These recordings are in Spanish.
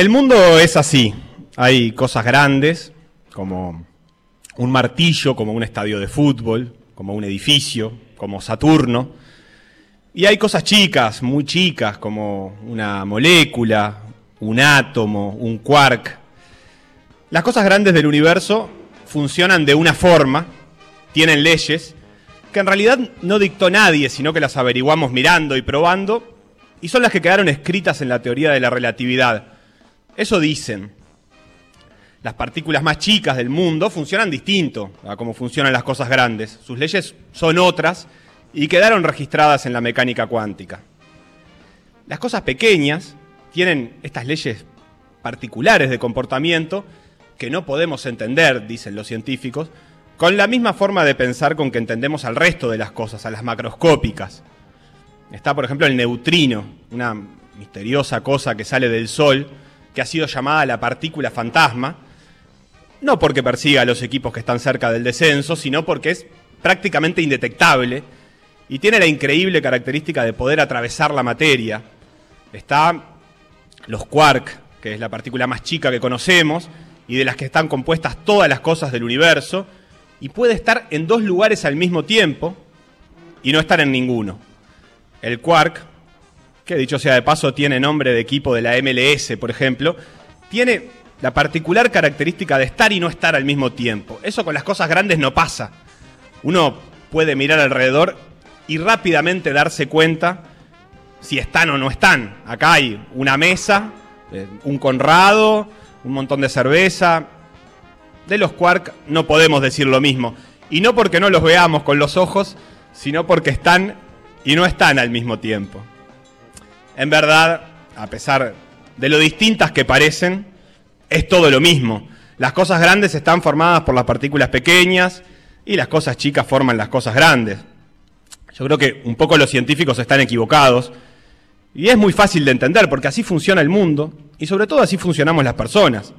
El mundo es así. Hay cosas grandes, como un martillo, como un estadio de fútbol, como un edificio, como Saturno. Y hay cosas chicas, muy chicas, como una molécula, un átomo, un quark. Las cosas grandes del universo funcionan de una forma, tienen leyes, que en realidad no dictó nadie, sino que las averiguamos mirando y probando, y son las que quedaron escritas en la teoría de la relatividad eso dicen. Las partículas más chicas del mundo funcionan distinto a cómo funcionan las cosas grandes. Sus leyes son otras y quedaron registradas en la mecánica cuántica. Las cosas pequeñas tienen estas leyes particulares de comportamiento que no podemos entender, dicen los científicos, con la misma forma de pensar con que entendemos al resto de las cosas, a las macroscópicas. Está, por ejemplo, el neutrino, una misteriosa cosa que sale del Sol, que ha sido llamada la partícula fantasma, no porque persiga a los equipos que están cerca del descenso, sino porque es prácticamente indetectable y tiene la increíble característica de poder atravesar la materia. Está los quark, que es la partícula más chica que conocemos y de las que están compuestas todas las cosas del universo, y puede estar en dos lugares al mismo tiempo y no estar en ninguno. El quark que dicho sea de paso tiene nombre de equipo de la MLS, por ejemplo, tiene la particular característica de estar y no estar al mismo tiempo. Eso con las cosas grandes no pasa. Uno puede mirar alrededor y rápidamente darse cuenta si están o no están. Acá hay una mesa, eh, un Conrado, un montón de cerveza. De los Quark no podemos decir lo mismo. Y no porque no los veamos con los ojos, sino porque están y no están al mismo tiempo en verdad, a pesar de lo distintas que parecen, es todo lo mismo. Las cosas grandes están formadas por las partículas pequeñas y las cosas chicas forman las cosas grandes. Yo creo que un poco los científicos están equivocados y es muy fácil de entender porque así funciona el mundo y sobre todo así funcionamos las personas.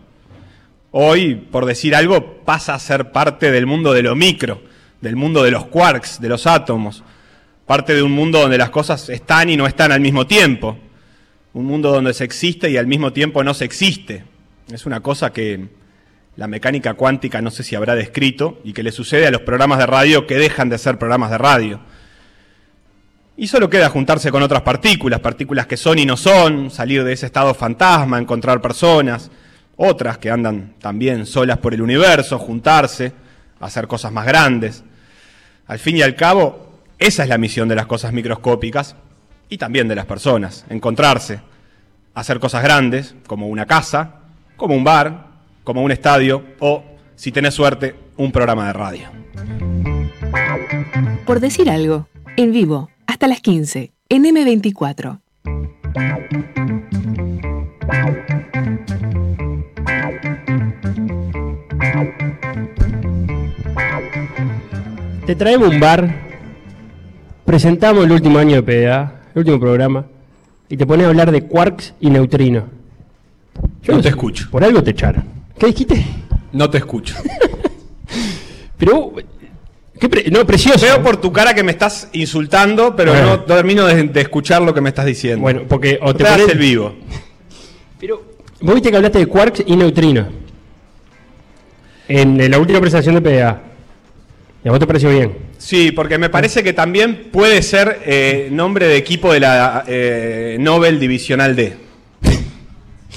Hoy, por decir algo, pasa a ser parte del mundo de lo micro, del mundo de los quarks, de los átomos parte de un mundo donde las cosas están y no están al mismo tiempo, un mundo donde se existe y al mismo tiempo no se existe. Es una cosa que la mecánica cuántica no sé si habrá descrito y que le sucede a los programas de radio que dejan de ser programas de radio. Y solo queda juntarse con otras partículas, partículas que son y no son, salir de ese estado fantasma, encontrar personas, otras que andan también solas por el universo, juntarse, hacer cosas más grandes. Al fin y al cabo, esa es la misión de las cosas microscópicas y también de las personas, encontrarse, hacer cosas grandes, como una casa, como un bar, como un estadio o, si tenés suerte, un programa de radio. Por decir algo, en vivo, hasta las 15, en M24. Te traemos un bar presentamos el último año de PDA, el último programa, y te pones a hablar de quarks y neutrinos. Yo no, te escucho. Por algo te echaron. ¿Qué dijiste? No te escucho. pero, no, precioso. Veo por tu cara que me estás insultando, pero no termino de, escuchar lo que me estás diciendo. Bueno, porque o te pones el vivo. Pero vos viste que hablaste de quarks y neutrinos en la última presentación de PDA. ¿Y a vos te pareció bien? Sí, porque me parece que también puede ser eh, nombre de equipo de la eh, Nobel Divisional D.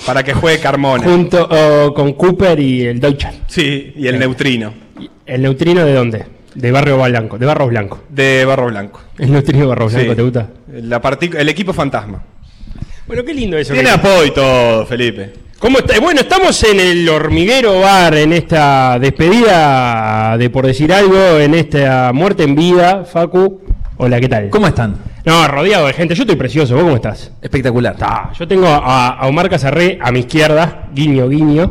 Para que juegue Carmona. Junto con Cooper y el Deutschland. Sí, y el neutrino. ¿El neutrino de dónde? De Barrio Blanco, de Barros Blanco. De Barro Blanco. El nuestro Barros Blanco, Sí. ¿te gusta? La el equipo fantasma. Bueno, qué lindo eso. Tiene apoyo y todo, Felipe. ¿Cómo está? Bueno, estamos en el hormiguero bar, en esta despedida de por decir algo, en esta muerte en vida, Facu. Hola, ¿qué tal? ¿Cómo están? No, rodeado de gente. Yo estoy precioso. ¿Vos cómo estás? Espectacular. Está. Yo tengo a, a Omar Casarré a mi izquierda, guiño, guiño.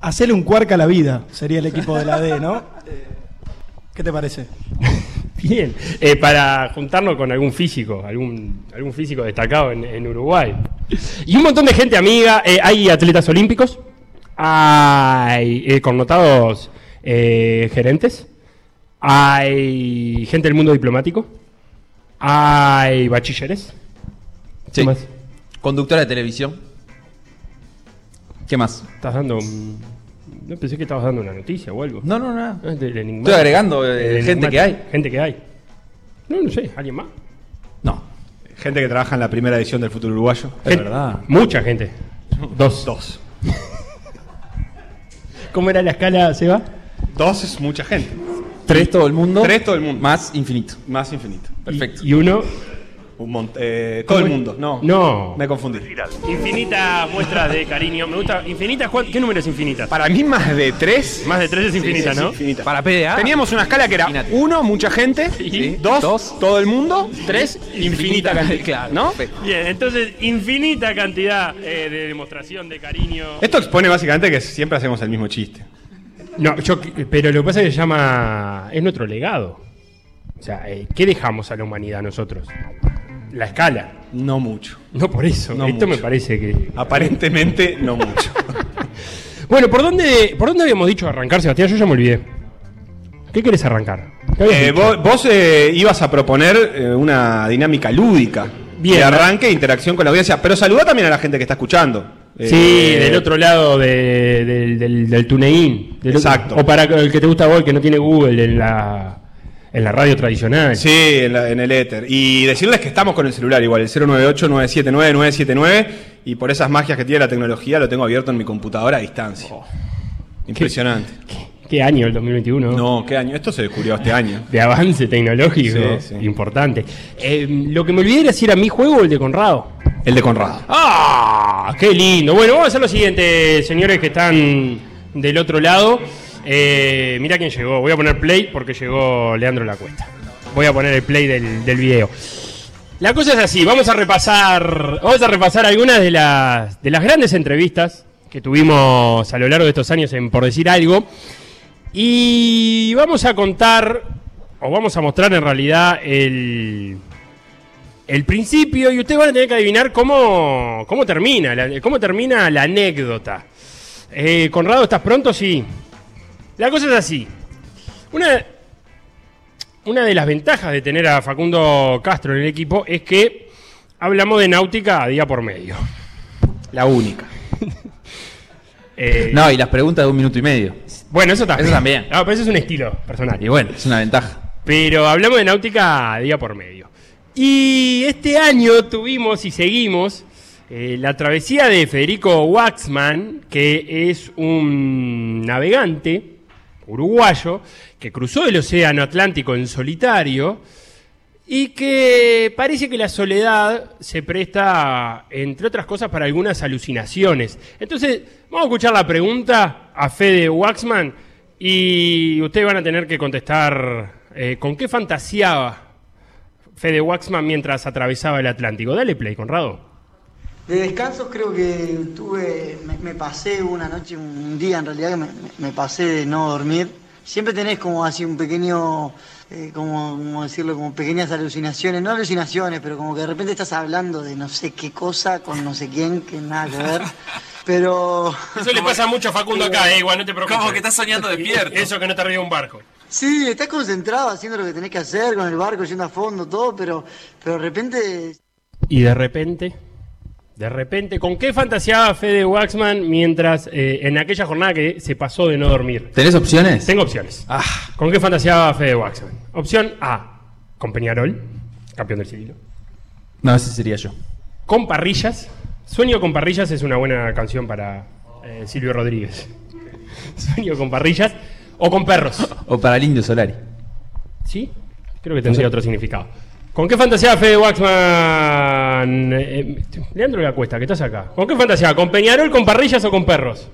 Hacerle un cuarca a la vida sería el equipo de la D, ¿no? ¿Qué te parece? Bien. Eh, para juntarnos con algún físico, algún, algún físico destacado en, en Uruguay. Y un montón de gente amiga. Eh, hay atletas olímpicos, hay eh, connotados gerentes, hay gente del mundo diplomático, hay bachilleres. Sí. ¿Qué más? Conductora de televisión. ¿Qué más? ¿Estás dando un- No pensé que estabas dando una noticia o algo. No, no, no. Del enigmático. Estoy agregando eh, Del gente enigmático. que hay. Gente que hay. No, no sé, ¿alguien más? No. Gente que trabaja en la primera edición del Futuro Uruguayo. Es Gente- verdad. Mucha gente. Dos. Dos. ¿Cómo era la escala, Seba? Dos es mucha gente. Tres todo el mundo. Tres todo el mundo. Más infinito. Más infinito. Perfecto. Y, y uno. Un mont- eh, todo el mundo. No. No. Me confundí. Infinita muestra de cariño. Me gusta. ¿Infinitas? ¿cuán- ¿Qué número es infinita? Para mí más de tres. Más de tres es infinita, ¿no? Infinita. Para PDA. Teníamos una escala que era Imagínate. uno, mucha gente, Sí. dos, Dos. todo el mundo, tres, infinita cantidad. Claro, ¿No? Bien, entonces, infinita cantidad eh, de demostración de cariño. Esto expone básicamente que siempre hacemos el mismo chiste. No, yo, pero lo que pasa es que se llama. Es nuestro legado. O sea, eh, ¿qué dejamos a la humanidad nosotros? La escala. No mucho. No por eso. No Esto mucho. me parece que. Aparentemente no mucho. Bueno, ¿por dónde, ¿por dónde habíamos dicho arrancar, Sebastián? Yo ya me olvidé. ¿Qué querés arrancar? ¿Qué habías Eh, vos vos, eh, ibas a proponer eh, una dinámica lúdica. Bien. De arranque e interacción con la audiencia. Pero saluda también a la gente que está escuchando. Sí, del otro lado de- del, del, del otro- Exacto. o para el que te gusta a vos, que no tiene Google en la, en la radio tradicional. Sí, en, la- en el éter. Y decirles que estamos con el celular igual, el 098-979-979. Y por esas magias que tiene la tecnología, lo tengo abierto en mi computadora a distancia. Impresionante. ¿Qué año el 2021? No, ¿qué año? Esto se descubrió este año. De avance tecnológico Sí, sí. importante. Eh, lo que me olvidé era si era mi juego o el de Conrado. El de Conrado. ¡Ah! ¡Qué lindo! Bueno, vamos a hacer lo siguiente, señores que están del otro lado. Eh, mira quién llegó. Voy a poner play porque llegó Leandro La Cuesta. Voy a poner el play del, del video. La cosa es así, vamos a repasar, vamos a repasar algunas de las, de las grandes entrevistas que tuvimos a lo largo de estos años en Por Decir Algo. Y vamos a contar, o vamos a mostrar en realidad el, el principio y ustedes van a tener que adivinar cómo, cómo termina, la, cómo termina la anécdota. Eh, Conrado, ¿estás pronto? Sí. La cosa es así. Una, una de las ventajas de tener a Facundo Castro en el equipo es que hablamos de náutica a día por medio. La única. Eh, No, y las preguntas de un minuto y medio. Bueno, eso también. Eso también. No, pero eso es un estilo personal. Y bueno, es una ventaja. Pero hablamos de náutica día por medio. Y este año tuvimos y seguimos eh, la travesía de Federico Waxman, que es un navegante uruguayo que cruzó el Océano Atlántico en solitario y que parece que la soledad se presta, entre otras cosas, para algunas alucinaciones. Entonces, vamos a escuchar la pregunta a Fede Waxman y ustedes van a tener que contestar eh, con qué fantaseaba Fede Waxman mientras atravesaba el Atlántico. Dale play, Conrado. De descansos creo que tuve, me, me pasé una noche, un día en realidad que me, pasé de no dormir. Siempre tenés como así un pequeño, eh, como, como decirlo, como pequeñas alucinaciones, no alucinaciones, pero como que de repente estás hablando de no sé qué cosa con no sé quién, que nada que ver. Pero Eso le pasa mucho a Facundo acá, eh, igual, no te preocupes. Como que estás soñando despierto. Eso que no te arriba un barco. sí, estás concentrado haciendo lo que tenés que hacer con el barco, yendo a fondo, todo, pero, pero de repente Y de repente, de repente, ¿con qué fantaseaba Fede Waxman mientras eh, en aquella jornada que se pasó de no dormir? ¿Tenés opciones? Tengo opciones. Ah, ¿Con qué fantaseaba Fede Waxman? Opción A, con Peñarol, campeón del siglo. no, ese sería yo. Con parrillas. Sueño con parrillas es una buena canción para eh, Silvio Rodríguez. Sueño con parrillas o con perros. O para el Indio Solari. ¿Sí? Creo que tendría otro significado. ¿Con qué fantasía Fede Waxman? eh, eh, Leandro la cuesta, que estás acá. ¿Con qué fantasía? ¿Con Peñarol, con parrillas o con perros?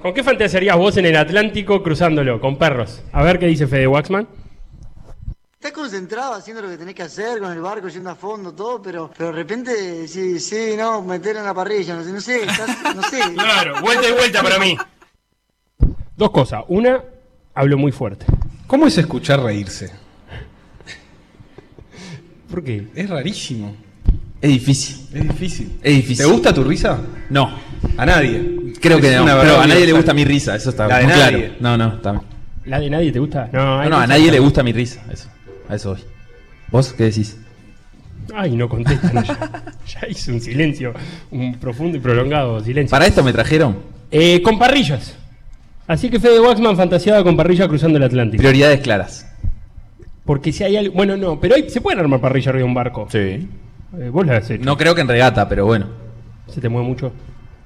¿Con qué fantasearías vos en el Atlántico cruzándolo? Con perros. A ver qué dice Fede Waxman. Estás concentrado haciendo lo que tenés que hacer con el barco, yendo a fondo, todo, pero, pero de repente, sí, sí, no, meter en la parrilla, no sé, no sé, estás- no sé. Claro, vuelta y vuelta para mí. Dos cosas. Una, hablo muy fuerte. ¿Cómo es escuchar reírse? ¿Por qué? Es rarísimo. Es difícil. Es difícil. Es difícil. ¿Te gusta tu risa? No. A nadie. Creo que no. Pero a nadie le gusta mi risa, eso está La de muy nadie. claro. No, no, está bien. ¿La de nadie te gusta? No, No, no, a nadie le gusta mi risa, eso. A eso voy. ¿Vos qué decís? Ay, no contestan. ya, ya hice un silencio, un profundo y prolongado silencio. ¿Para esto me trajeron? Eh, con parrillas. Así que Fede Waxman fantaseaba con parrilla cruzando el Atlántico. Prioridades claras. Porque si hay algo. Bueno, no, pero hay- se pueden armar parrillas arriba de un barco. Sí. Eh, vos las has hecho. No creo que en regata, pero bueno. ¿Se te mueve mucho?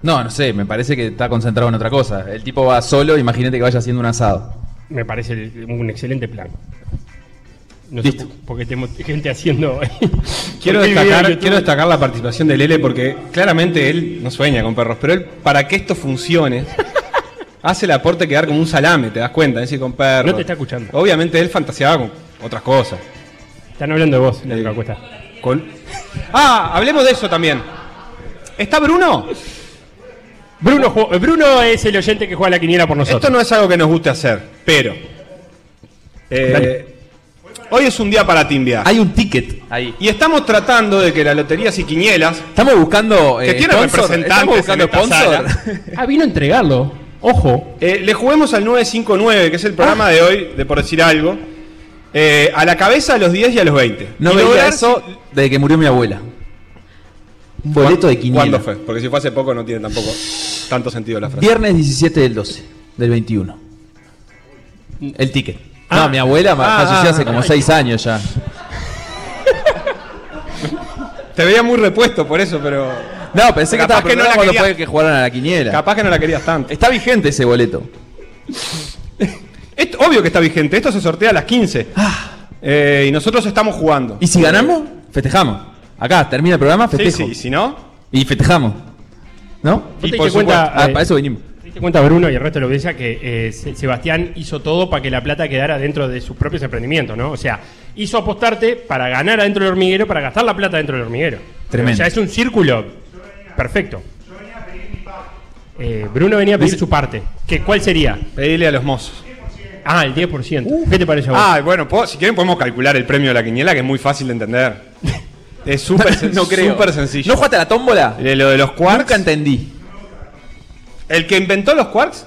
No, no sé, me parece que está concentrado en otra cosa. El tipo va solo, imagínate que vaya haciendo un asado. Me parece el- un excelente plan. No Listo. sé porque tenemos gente haciendo. Quiero Porque hay video destacar, YouTube. quiero destacar la participación de Lele porque claramente él no sueña con perros, pero él, para que esto funcione, hace el aporte quedar como un salame, te das cuenta, es decir, con perros. No te está escuchando. Obviamente él fantaseaba con otras cosas. Están hablando de vos, Leandro Cuesta. Con... Ah, hablemos de eso también. ¿Está Bruno? Bruno, ju- Bruno es el oyente que juega la quiniela por nosotros. Esto no es algo que nos guste hacer, pero. eh, hoy es un día para timbiar. Hay un ticket ahí. Y estamos tratando de que la lotería y quinielas, Estamos buscando. que eh, tiene sponsor. representantes Estamos buscando en esta sponsor. sala, Ah, vino a entregarlo. Ojo. eh, le juguemos al 959, que es el programa de hoy, de por decir algo, eh, a la cabeza a los 10 y a los 20. No Y veía lograr- eso desde que murió mi abuela. Un boleto de quiniela. ¿Cuándo fue? Porque si fue hace poco no tiene tampoco tanto sentido la frase. Viernes 17 del 12, del 21. El ticket. Ah. no, mi abuela Ah, falleció ah, hace como ah. 6 años ya. Te veía muy repuesto por eso, pero No, pensé que estaba que no la cuando fue que jugaron a la quiniela. capaz que no la querías tanto. Está vigente ese boleto. Esto- obvio que está vigente, esto se sortea a las 15. Eh, y nosotros estamos jugando. Ah. ¿Y si ganamos? Festejamos. Acá, termina el programa, Sí, festejo. sí, y si no, Y festejamos. ¿No? ¿Vos te Y diste por cuenta, Ah, eh, para eso vinimos. ¿Te diste cuenta, Bruno, y el resto de la audiencia, que eh, Se- Sebastián hizo todo para que la plata quedara dentro de sus propios emprendimientos, ¿no? O sea, hizo apostarte para ganar adentro del hormiguero, para gastar la plata dentro del hormiguero. Tremendo. O sea, es un círculo perfecto. Eh, Bruno venía a pedir su parte. ¿Qué, ¿Cuál sería? pedirle a los mozos. Ah, el 10%. ¿Qué te parece a vos? Ah, bueno, si quieren podemos calcular el premio de la quiniela, que es muy fácil de entender. Es súper sen- no súper sencillo. ¿No jugaste a la tómbola? De lo de los quarks. Nunca entendí. El que inventó los quarks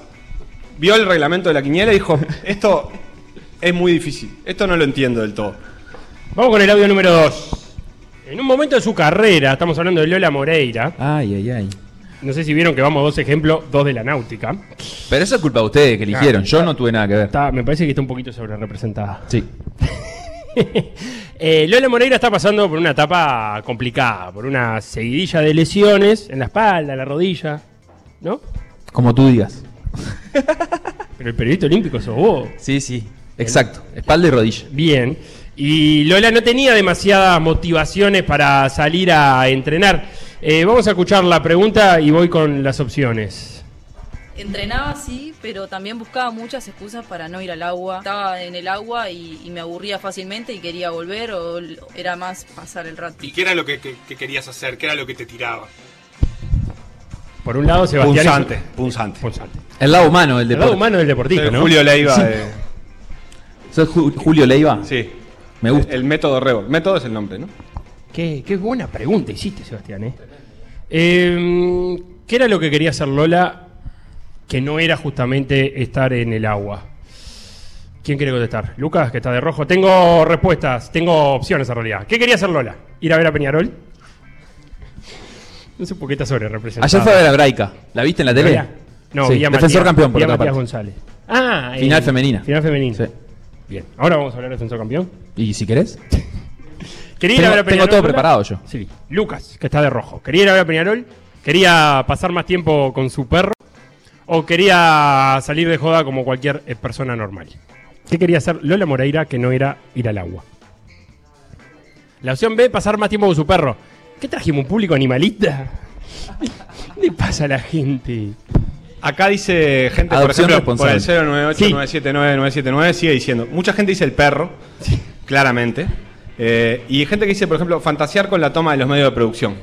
vio el reglamento de la quiniela y dijo, esto es muy difícil, esto no lo entiendo del todo. Vamos con el audio número 2. En un momento de su carrera, estamos hablando de Lola Moreira. Ay, ay, ay. No sé si vieron que vamos dos ejemplos, dos de la náutica. Pero eso es culpa de ustedes que eligieron. Yo no tuve nada que ver. Está, me parece que está un poquito sobre representada. Sí. Eh, Lola Moreira está pasando por una etapa complicada, por una seguidilla de lesiones en la espalda, en la rodilla, ¿no? Como tú digas. Pero el periodista olímpico sos vos. Sí, sí. Exacto. Espalda y rodilla. Bien. Y Lola no tenía demasiadas motivaciones para salir a entrenar. Eh, vamos a escuchar la pregunta y voy con las opciones. Entrenaba sí, pero también buscaba muchas excusas para no ir al agua. Estaba en el agua y, y me aburría fácilmente y quería volver o era más pasar el rato. qué era lo que, querías hacer? ¿Qué era lo que te tiraba? Por un lado, Sebastián. Punzante, punzante. Punzante. El lado humano del El lado humano del deportista. Julio Leiva. De- ¿Sos Ju- Julio Leiva? sí. Me gusta. El método Rebol. Método es el nombre, ¿no? Qué, qué buena pregunta hiciste, Sebastián. ¿eh? Eh, qué era lo que quería hacer Lola que no era justamente estar en el agua? ¿Quién quiere contestar? Lucas, que está de rojo. Tengo respuestas, tengo opciones en realidad. ¿Qué quería hacer Lola? ¿Ir a ver a Peñarol? No sé por qué está sobre representado. Ayer fue a ver a Braica. ¿La viste en la tele? No, Sí, Defensor Matías- campeón, por otra Matías parte. González. Ah, Final eh, femenina. Final femenina. Sí. Bien. Ahora vamos a hablar de defensor campeón. ¿Y si querés? Quería ir Tengo- a ver a tengo Peñarol. todo Lola? preparado yo. Sí. Lucas, que está de rojo. ¿Quería ir a ver a Peñarol? ¿Quería pasar más tiempo con su perro? ¿O quería salir de joda como cualquier eh, persona normal? ¿Qué quería hacer Lola Moreira que no era ir al agua? La opción B, pasar más tiempo con su perro. ¿Qué trajimos? ¿Un público animalista? ¿Qué le pasa a la gente? Acá dice gente, por Adopción ejemplo, por el responsable. 098-979-979, sigue diciendo. Mucha gente dice el perro, claramente. Eh, y hay gente que dice, por ejemplo, fantasear con la toma de los medios de producción.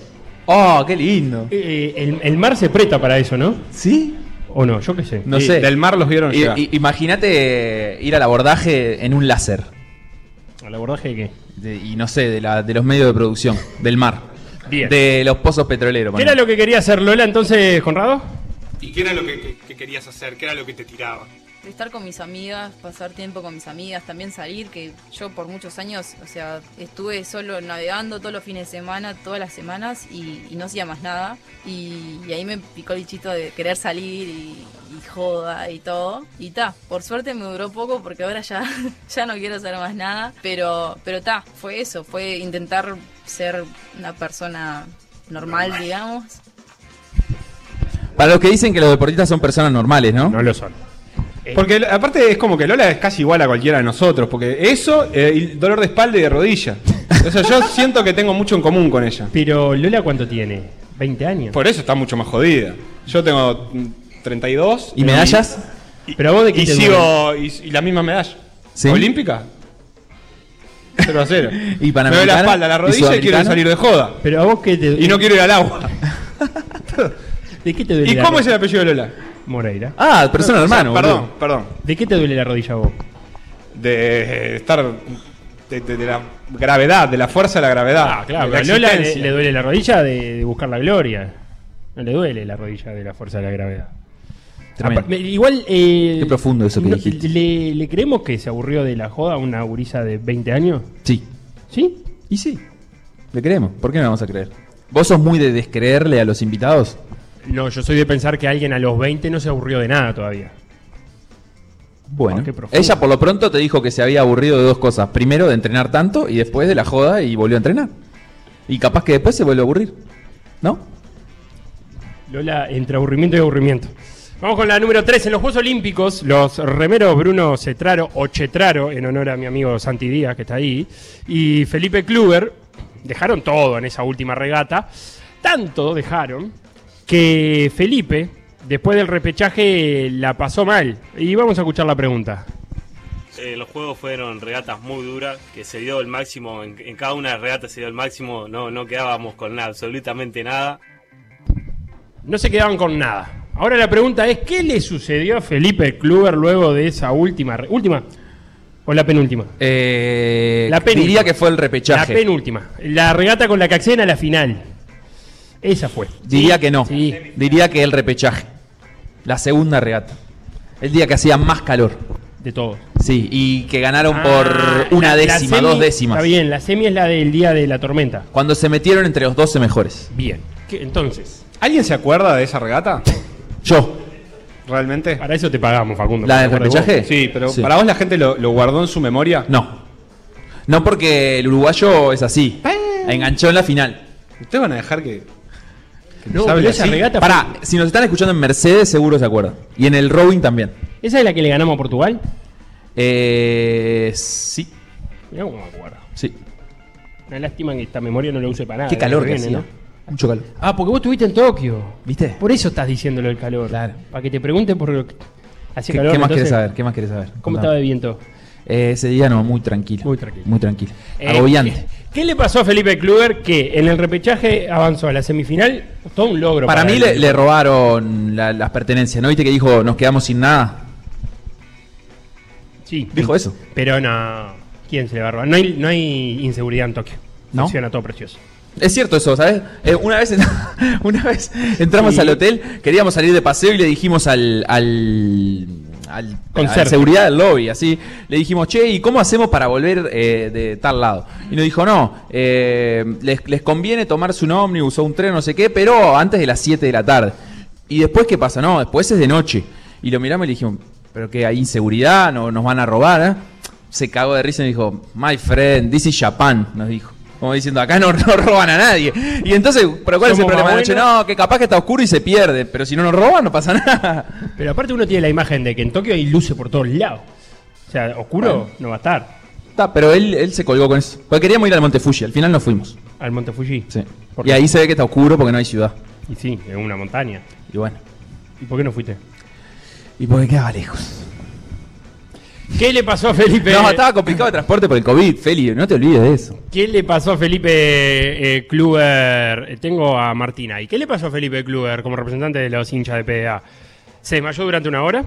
¡Oh, qué lindo! Eh, el, el mar se presta para eso, ¿no? ¿Sí? ¿O no? Yo qué sé. No Y sé. Del mar los vieron llegar. Imagínate ir al abordaje en un láser. ¿Al abordaje de qué? De- y no sé, de, la, de los medios de producción, del mar. Bien. De los pozos petroleros. ¿Qué era lo que quería hacer Lola entonces, Conrado? ¿Y qué era lo que, querías hacer? ¿Qué era lo que te tiraba? Estar con mis amigas, pasar tiempo con mis amigas, también salir, que yo por muchos años, o sea, estuve solo navegando todos los fines de semana, todas las semanas y, y no hacía más nada. Y, y ahí me picó el bichito de querer salir y, y joda y todo. Y ta, por suerte me duró poco porque ahora ya, ya no quiero hacer más nada. Pero, pero ta, fue eso, fue intentar ser una persona normal, digamos. Para los que dicen que los deportistas son personas normales, ¿no? No lo son. Porque l- aparte es como que Lola es casi igual a cualquiera de nosotros, porque eso eh, y dolor de espalda y de rodilla. O sea, yo siento que tengo mucho en común con ella. Pero Lola, ¿cuánto tiene? ¿20 años? Por eso está mucho más jodida. Yo tengo mm, 32. ¿Y medallas? Y, Pero a vos de qué y te sigo y, y la misma medalla. ¿Sí? ¿Olímpica? 0 a 0. ¿Y Me doy la espalda, la ¿Y rodilla y, quiero salir de joda. Pero a vos qué te Y no quiero ir al agua. ¿De qué te duele ¿Y cómo es el apellido de Lola? Moreira. Ah, persona O sea, normal, Perdón, boludo. perdón. ¿De qué te duele la rodilla a vos? De estar. De, de- de la gravedad, de la fuerza de la gravedad. Ah, claro, de la a Lola le, duele la rodilla de, de buscar la gloria. No le duele la rodilla de la fuerza de la gravedad. Igual. eh, Qué profundo eso que no- dijiste. le, le creemos que se aburrió de la joda a una gurisa de 20 años? Sí. ¿Sí? Y sí. Le creemos. ¿Por qué no vamos a creer? ¿Vos sos muy de descreerle a los invitados? No, yo soy de pensar que alguien a los 20 no se aburrió de nada todavía. Bueno. Ella por lo pronto te dijo que se había aburrido de dos cosas. Primero de entrenar tanto y después de la joda y volvió a entrenar. Y capaz que después se vuelve a aburrir. ¿No? Lola, entre aburrimiento y aburrimiento. Vamos con la número 3. En los Juegos Olímpicos, los remeros Bruno Cetraro, o Chetraro, en honor a mi amigo Santi Díaz, que está ahí, y Felipe Kluber, dejaron todo en esa última regata. Tanto dejaron que Felipe, después del repechaje, la pasó mal. Y vamos a escuchar la pregunta. Eh, los juegos fueron regatas muy duras, que se dio el máximo, en, en cada una de las regatas se dio el máximo, no, no quedábamos con nada, absolutamente nada. No se quedaban con nada. Ahora la pregunta es, ¿qué le sucedió a Felipe Kluber luego de esa última... ¿Última? ¿O la penúltima? Eh, La penúltima. diría que fue el repechaje. La penúltima. La regata con la que acceden a la final. Esa fue. Diría que no. Sí. Diría que el repechaje. La segunda regata. El día que hacía más calor. De todos. Sí, y que ganaron Ah, por una la- la décima, semi- dos décimas. Está bien, la semi es la del día de la tormenta. Cuando se metieron entre los 12 mejores. Bien. ¿Qué- entonces, ¿Alguien se acuerda de esa regata? Yo. ¿Realmente? para eso te pagamos, Facundo. ¿La del ¿Te acuerdas repechaje? Sí, pero Sí. para vos la gente lo, lo guardó en su memoria. No. No porque el uruguayo es así. Enganchó en la final. ¿Ustedes van a dejar que.? No, pero esa regata Pará, fue- si nos están escuchando en Mercedes, seguro se acuerdan. Y en el rowing también. ¿Esa es la que le ganamos a Portugal? Eh, sí, Mirá cómo me acuerdo. sí. Una lástima que esta memoria no la use para nada. Qué calor que viene, hacía. ¿no? Mucho calor. Ah, porque vos estuviste en Tokio. ¿Viste? Por eso estás diciéndolo el calor. Claro. Para que te pregunten por lo que hacía ¿Qué, calor. qué más entonces, querés saber? ¿Qué más querés saber? ¿Cómo Contame. estaba el viento? Eh, ese día no, muy tranquilo. Muy tranquilo. Muy tranquilo. Eh, Agobiante. ¿Qué, le pasó a Felipe Kluber que en el repechaje avanzó a la semifinal? Todo un logro. Para mí él. le, le robaron la- las pertenencias. ¿No viste que dijo nos quedamos sin nada? Sí. Dijo eso. Pero no. ¿Quién se le va a robar? No hay, no hay inseguridad en Tokio. ¿No? Funciona todo precioso. Es cierto eso, ¿sabes? Eh, una, vez, una vez entramos Sí. al hotel, queríamos salir de paseo y le dijimos al, al, al, Conserje. al seguridad del lobby, así, le dijimos, che, ¿y cómo hacemos para volver eh, de tal lado? Y nos dijo, no, eh, les, les conviene tomarse un ómnibus o un tren, no sé qué, pero antes de las 7 de la tarde. ¿Y después qué pasa? No, después es de noche. Y lo miramos y le dijimos, ¿pero qué? ¿Hay inseguridad? ¿No, ¿Nos van a robar? eh?". Se cagó de risa y dijo, my friend, this is Japan, nos dijo. Como diciendo, acá no, no roban a nadie. Y entonces, ¿pero cuál es el problema de noche? No, que capaz que está oscuro y se pierde. Pero si no nos roban, no pasa nada. Pero aparte uno tiene la imagen de que en Tokio hay luces por todos lados. sea, oscuro no va a estar. Está, pero él, él se colgó con eso. Porque queríamos ir al Monte Fuji, al final no fuimos. ¿Al Monte Fuji? Sí. ¿Por Y ahí se ve que está oscuro porque no hay ciudad. Y sí, es una montaña. Y bueno. ¿Y por qué no fuiste? Y porque quedaba lejos. ¿Qué le pasó a Felipe? No, estaba complicado el transporte por el COVID, Feli, no te olvides de eso. ¿Qué le pasó a Felipe eh, Kluber? Eh, Tengo a Martina ahí. ¿Qué le pasó a Felipe Kluber como representante de los hinchas de PDA? ¿Se desmayó durante una hora?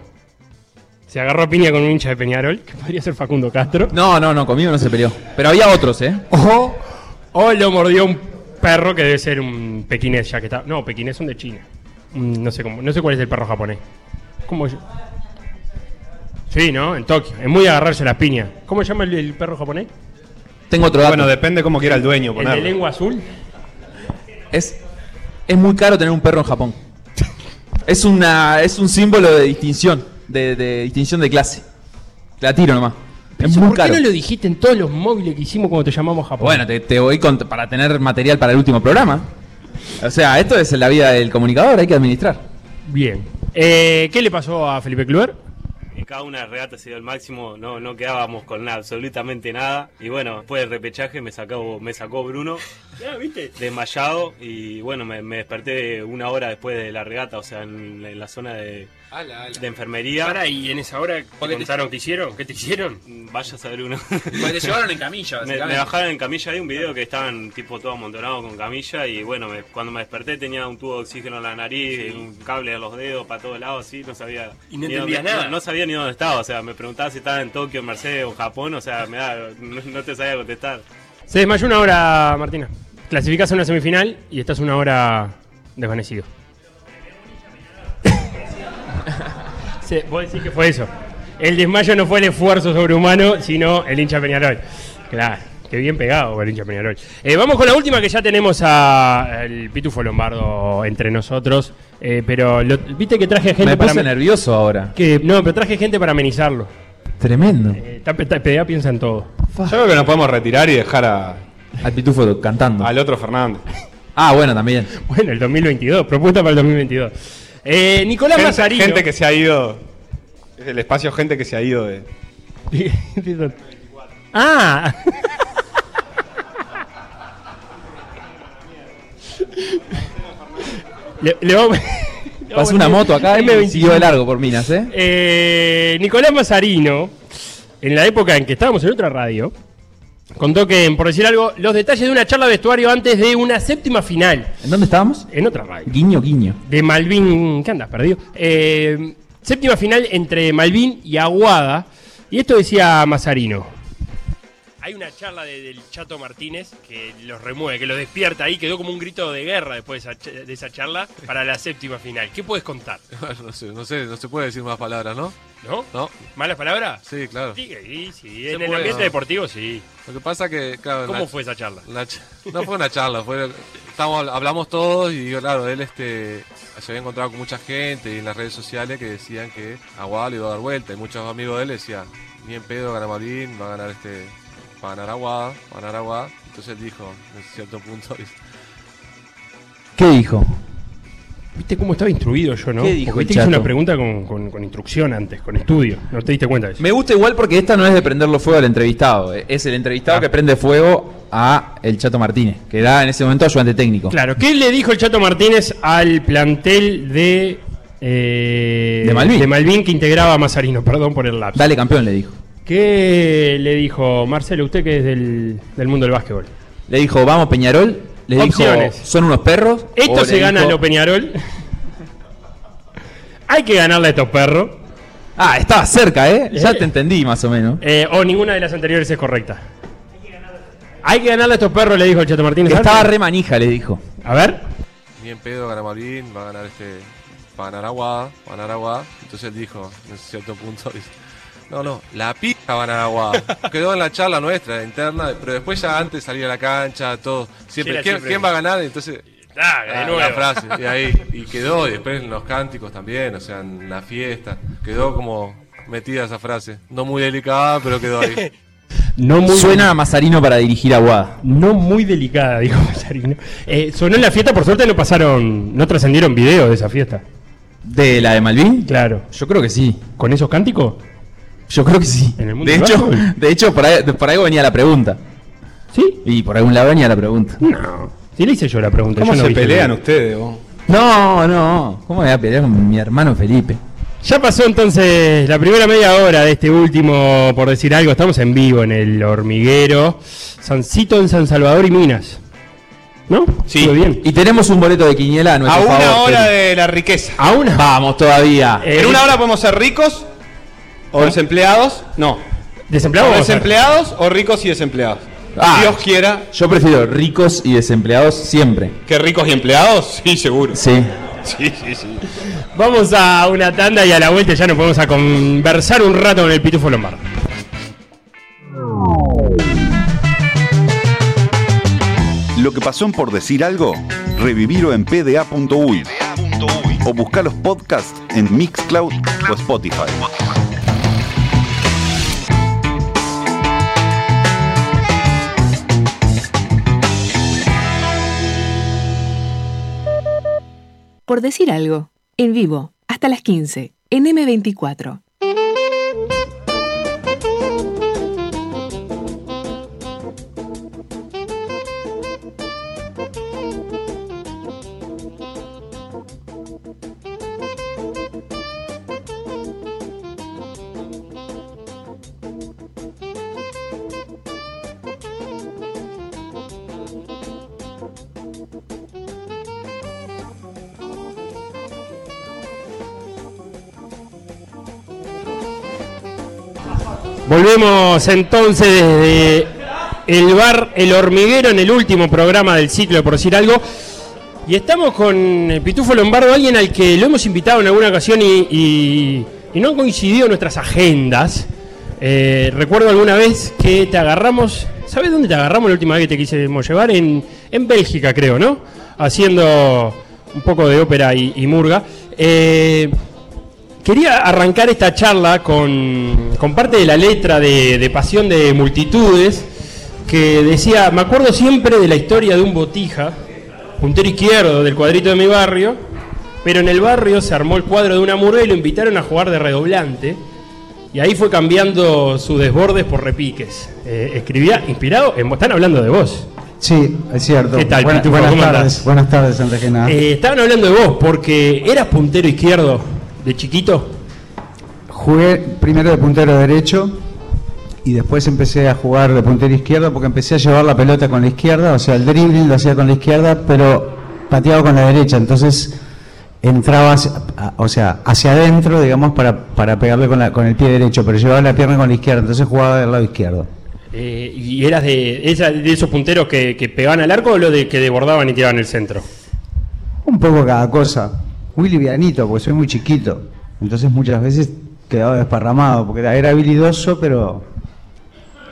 ¿Se agarró a piña con un hincha de Peñarol? Que podría ser Facundo Castro. No, no, no, conmigo no se peleó. Pero había otros, ¿eh? O, o lo mordió un perro que debe ser un pequinés ya que está. No, pequinés son de China. Mm, No sé cómo, no sé cuál es el perro japonés. ¿Cómo es? Sí, ¿no? En Tokio. Es muy agarrarse las piñas. ¿Cómo se llama el, el perro japonés? Tengo otro dato. Bueno, depende cómo quiera el dueño ¿El de ponerlo. lengua azul? Es, es muy caro tener un perro en Japón. Es, una, es un símbolo de distinción, de, de distinción de clase. Te la tiro nomás. Es muy ¿Por caro. qué no lo dijiste en todos los móviles que hicimos cuando te llamamos a Japón? Bueno, te, te voy con- para tener material para el último programa. O sea, esto es la vida del comunicador, hay que administrar. Bien. Eh, ¿Qué le pasó a Felipe Kluber? En cada una de las regatas se dio el máximo, no, no quedábamos con nada, absolutamente nada. Y bueno, después del repechaje me sacó, me sacó Bruno, desmayado, y bueno, me, me desperté una hora después de la regata, o sea, en, en la zona de, de enfermería. Para, y en esa hora, ¿te contaron qué hicieron? ¿Qué te hicieron? Vaya a saber uno. Porque te llevaron en camilla, Me, me bajaron en camilla, hay un video que estaban tipo todos amontonados con camilla y bueno, me- cuando me desperté tenía un tubo de oxígeno en la nariz, un cable a los dedos para todos lados, así, no sabía. Y no entendías dónde- nada. No, no sabía ni dónde estaba, o sea, me preguntaba si estaba en Tokio, en Mercedes o en Japón, o sea, me da, no, no te sabía contestar. Se desmayó una hora, Martina. Clasificás a una semifinal y estás una hora desvanecido. Sí, vos decís que fue eso. El desmayo no fue el esfuerzo sobrehumano, sino el hincha Peñarol. Claro, qué bien pegado el hincha Peñarol. Eh, vamos con la última que ya tenemos a el Pitufo Lombardo entre nosotros. Eh, pero lo- viste que traje gente Me para puse nervioso ahora. que No, pero traje gente para amenizarlo. Tremendo. Eh, ta- ta- PDA piensa en todo. Yo creo que nos podemos retirar y dejar a- Al pitufo cantando. al otro Fernández. Ah, bueno, también. Bueno, el 2022, propuesta para el 2022. Eh, Nicolás Gente, Mazarino. gente que se ha ido. Es el espacio gente que se ha ido de. ah. le, le vamos- Pasó a una moto acá y M25. siguió de largo por minas, ¿eh? Eh, Nicolás Mazarino, en la época en que estábamos en otra radio, contó que, por decir algo, los detalles de una charla de vestuario antes de una séptima final. ¿En dónde estábamos? En otra radio. Guiño, guiño. de Malvin. ¿Qué andas, perdido? Eh, séptima final entre Malvin y Aguada. Y esto decía Mazarino. Hay una charla de- del Chato Martínez que los remueve, que los despierta ahí. Quedó como un grito de guerra después de esa, ch- de esa charla para la séptima final. ¿Qué puedes contar? no sé, no sé, no se puede decir más palabras, ¿no? ¿No? No. ¿Malas palabras? Sí, claro. Sí, sí, sí. En el ambiente ¿no? deportivo, sí. Lo que pasa que, claro, ¿Cómo la- fue esa charla? la ch- no fue una charla, fue, estamos, hablamos todos y claro, él este, se había encontrado con mucha gente y en las redes sociales que decían que Aguada le iba a dar vuelta y muchos amigos de él decían, ni en pedo gana Marín, va a ganar este, va a ganar Aguada, va a ganar Aguada. Entonces él dijo, en cierto punto, ¿Qué dijo? ¿Viste cómo estaba instruido yo, no? ¿Qué dijo Porque que hice una pregunta con, con- con instrucción antes, con estudio. ¿No te diste cuenta de eso? Me gusta igual porque esta no es de prenderlo fuego al entrevistado. eh, Es el entrevistado que prende fuego a el Chato Martínez, que era en ese momento ayudante técnico. Claro, ¿qué le dijo el Chato Martínez al plantel de. eh, De Malvin. que integraba a Mazarino? Perdón por el lapso. Dale campeón, le dijo. ¿Qué le dijo Marcelo, usted que es del, del mundo del básquetbol? Le dijo, vamos Peñarol. Le Opciones. dijo, son unos perros. Esto se gana dijo, a lo Peñarol. Hay que ganarle a estos perros. Ah, estaba cerca, ¿eh? Ya Eh. te entendí más o menos. Eh, o ninguna de las anteriores es correcta. Hay que ganarle a estos perros, le dijo el Chato Martínez. Que estaba re manija, le dijo. A ver. ni en pedo gana Marín, va a ganar este, va a ganar Aguada, va a ganar Aguada. Entonces él dijo, en cierto punto, dice, no, no, la pija va a Aguada. Quedó en la charla nuestra, interna, pero después ya antes salir a la cancha, todo. Siempre, ¿quién, siempre- quién va a ganar? Entonces, Ah, de nuevo. la frase, y ahí, y quedó, y después en los cánticos también, o sea, en la fiesta, quedó como metida esa frase. No muy delicada, pero quedó ahí. No muy Suena a Mazarino para dirigir a Guada. No muy delicada, dijo Mazarino. Eh, sonó en la fiesta, por suerte no pasaron, no trascendieron videos de esa fiesta. ¿De la de Malvin? Claro. Yo creo que sí. ¿Con esos cánticos? Yo creo que sí. ¿En el mundo De del hecho, básquetbol? de hecho por, ahí, por ahí venía la pregunta. ¿Sí? Y por algún lado venía la pregunta. No. Si le hice yo la pregunta. ¿Cómo yo no se pelean ustedes? vos? No, no. ¿Cómo me voy a pelear con mi hermano Felipe? Ya pasó entonces la primera media hora de este último, por decir algo, estamos en vivo en el hormiguero, Sancito en San Salvador y Minas. ¿No? Sí. Bien. Y tenemos un boleto de quiniela a nuestro A una favor, hora de la riqueza. ¿A una? Vamos todavía. Eh, ¿En una hora podemos ser ricos o desempleados? No. ¿Desempleado ¿O vamos desempleados o ricos y desempleados? Ah. Dios quiera Yo prefiero ricos y desempleados siempre. que ricos y empleados. Sí, seguro. Sí. Sí, sí, sí. Vamos a una tanda y a la vuelta ya nos podemos a conversar un rato con el Pitufo Lombardo. Lo que pasó en por decir algo, revivirlo en pda.uy o buscar los podcasts en Mixcloud o Spotify. Por decir algo, en vivo, hasta las 15, en M24. Volvemos entonces desde el bar El Hormiguero en el último programa del ciclo, por decir algo. Y estamos con el Pitufo Lombardo, alguien al que lo hemos invitado en alguna ocasión y, no han coincidido nuestras agendas. Eh, recuerdo alguna vez que te agarramos, ¿sabes dónde te agarramos la última vez que te quisimos llevar? En, en Bélgica, creo, ¿no? Haciendo un poco de ópera y, y murga. Eh, Quería arrancar esta charla con, con parte de la letra de, de Pasión de Multitudes, que decía, me acuerdo siempre de la historia de un botija, puntero izquierdo del cuadrito de mi barrio, pero en el barrio se armó el cuadro de una murga y lo invitaron a jugar de redoblante, y ahí fue cambiando sus desbordes por repiques. Eh, escribía inspirado, en, están hablando de vos. Sí, es cierto. ¿Qué tal, Buena- Pitufo? buenas ¿Cómo tardes, buenas tardes, antes que nada. Eh, estaban hablando de vos, porque eras puntero izquierdo de chiquito. Jugué primero de puntero derecho y después empecé a jugar de puntero izquierdo porque empecé a llevar la pelota con la izquierda, o sea, el dribbling lo hacía con la izquierda, pero pateaba con la derecha, entonces entraba, hacia- a- o sea, hacia adentro, digamos, para, para pegarle con, la, con el pie derecho, pero llevaba la pierna con la izquierda, entonces jugaba del lado izquierdo. Eh, ¿Y eras de, esa- de esos punteros que, que pegaban al arco o los de que desbordaban y tiraban el centro? Un poco cada cosa. Muy livianito, porque soy muy chiquito. Entonces muchas veces quedaba desparramado, porque era, habilidoso, pero,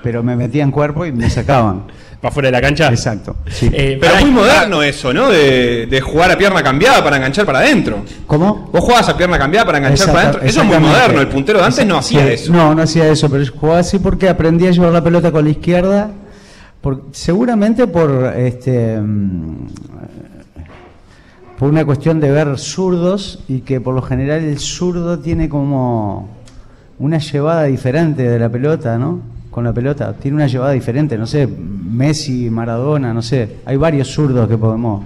pero me metía en cuerpo y me sacaban. ¿Para fuera de la cancha? Exacto. sí. Eh, Pero muy moderno eso, ¿no? De, de jugar a pierna cambiada para enganchar para adentro. ¿Cómo? Vos jugabas a pierna cambiada para enganchar para adentro. Eso es muy moderno. El puntero de antes no hacía Sí, eso. No, no hacía eso, pero yo jugaba así porque aprendí a llevar la pelota con la izquierda, por, seguramente por este mm, por una cuestión de ver zurdos y que por lo general el zurdo tiene como una llevada diferente de la pelota, ¿no? Con la pelota, tiene una llevada diferente, no sé, Messi, Maradona, no sé, hay varios zurdos que podemos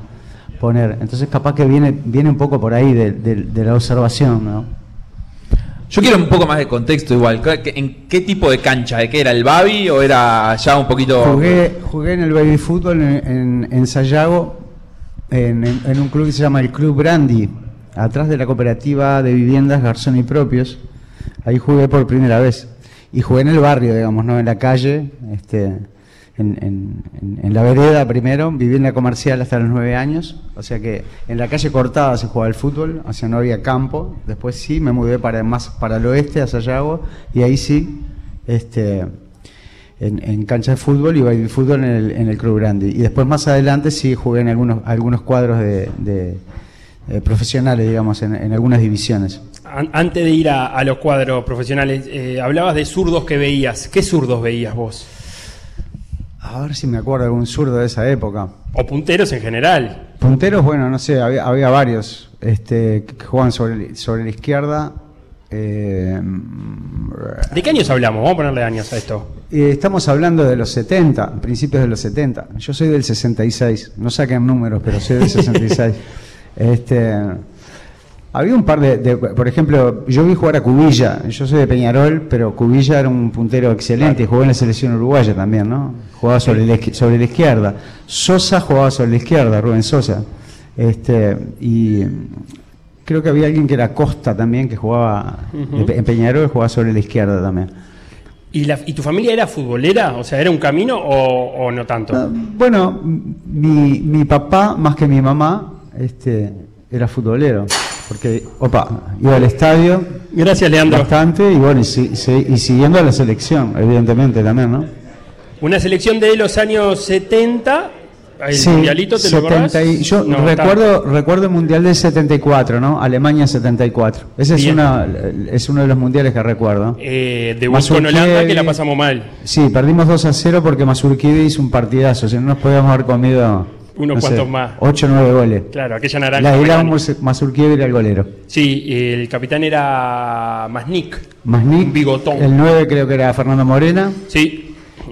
poner, entonces capaz que viene, viene un poco por ahí de, de- de la observación, ¿no? Yo quiero un poco más de contexto igual. ¿Qué- ¿En qué tipo de cancha? ¿De qué era el Babi o era ya un poquito... Jugué, jugué en el baby fútbol en, en, en Sayago, en, en- en un club que se llama el Club Brandy, atrás de la cooperativa de viviendas Garzón y Propios. Ahí jugué por primera vez. Y jugué en el barrio, digamos, no en la calle, este, en, en- en- en la vereda primero, vivienda comercial hasta los nueve años. O sea que en la calle cortada se jugaba el fútbol, o sea, no había campo. Después sí, me mudé para más para el oeste, a Sayago, y ahí sí, este, en, en cancha de fútbol y baby fútbol en el, en el Club Grande. Y después más adelante sí jugué en algunos, algunos cuadros de, de, eh, profesionales, digamos, en, en algunas divisiones. An- antes de ir a, a los cuadros profesionales, eh, hablabas de zurdos que veías. ¿Qué zurdos veías vos? A ver si me acuerdo de algún zurdo de esa época. O punteros en general. Punteros, bueno, no sé, había, había varios este, que jugaban sobre, sobre la izquierda. Eh, ¿De qué años hablamos? Vamos a ponerle años a esto. eh, estamos hablando de los 70, principios de los 70. Yo soy del 66, no saquen números, pero soy del 66. este, había un par de, de- por ejemplo, yo vi jugar a Cubilla, yo soy de Peñarol, pero Cubilla era un puntero excelente y jugó en la selección uruguaya también, ¿no? Jugaba sobre la, sobre la izquierda. Sosa jugaba sobre la izquierda, Rubén Sosa. Este, y creo que había alguien que era Costa también, que jugaba en Pe- en Peñarol, jugaba sobre la izquierda también. ¿Y, la- ¿Y tu familia era futbolera? O sea, ¿era un camino o, o no tanto? Ah, Bueno, mi, mi papá, más que mi mamá, este, era futbolero. Porque, opa, iba al estadio. Gracias, Leandro. Bastante, y bueno, y, si- si- y siguiendo a la selección, evidentemente también, ¿no? Una selección de los años 70. El Sí, mundialito, ¿te lo acordás? 70 y- yo No, recuerdo, recuerdo el mundial del 74, ¿no? Alemania 74. Ese es, Bien. una, es uno de los mundiales que recuerdo. Eh, debut con Holanda que la pasamos mal. Sí, perdimos 2 a 0 porque Mazurkiewicz hizo un partidazo. Si no nos podíamos haber comido Unos cuantos más. 8 o 9 goles. Claro, aquella naranja. La era. Mazurkiewicz era el golero. Sí, el capitán era Masnik. Masnik, Bigotón. el 9 creo que era Fernando Morena. Sí,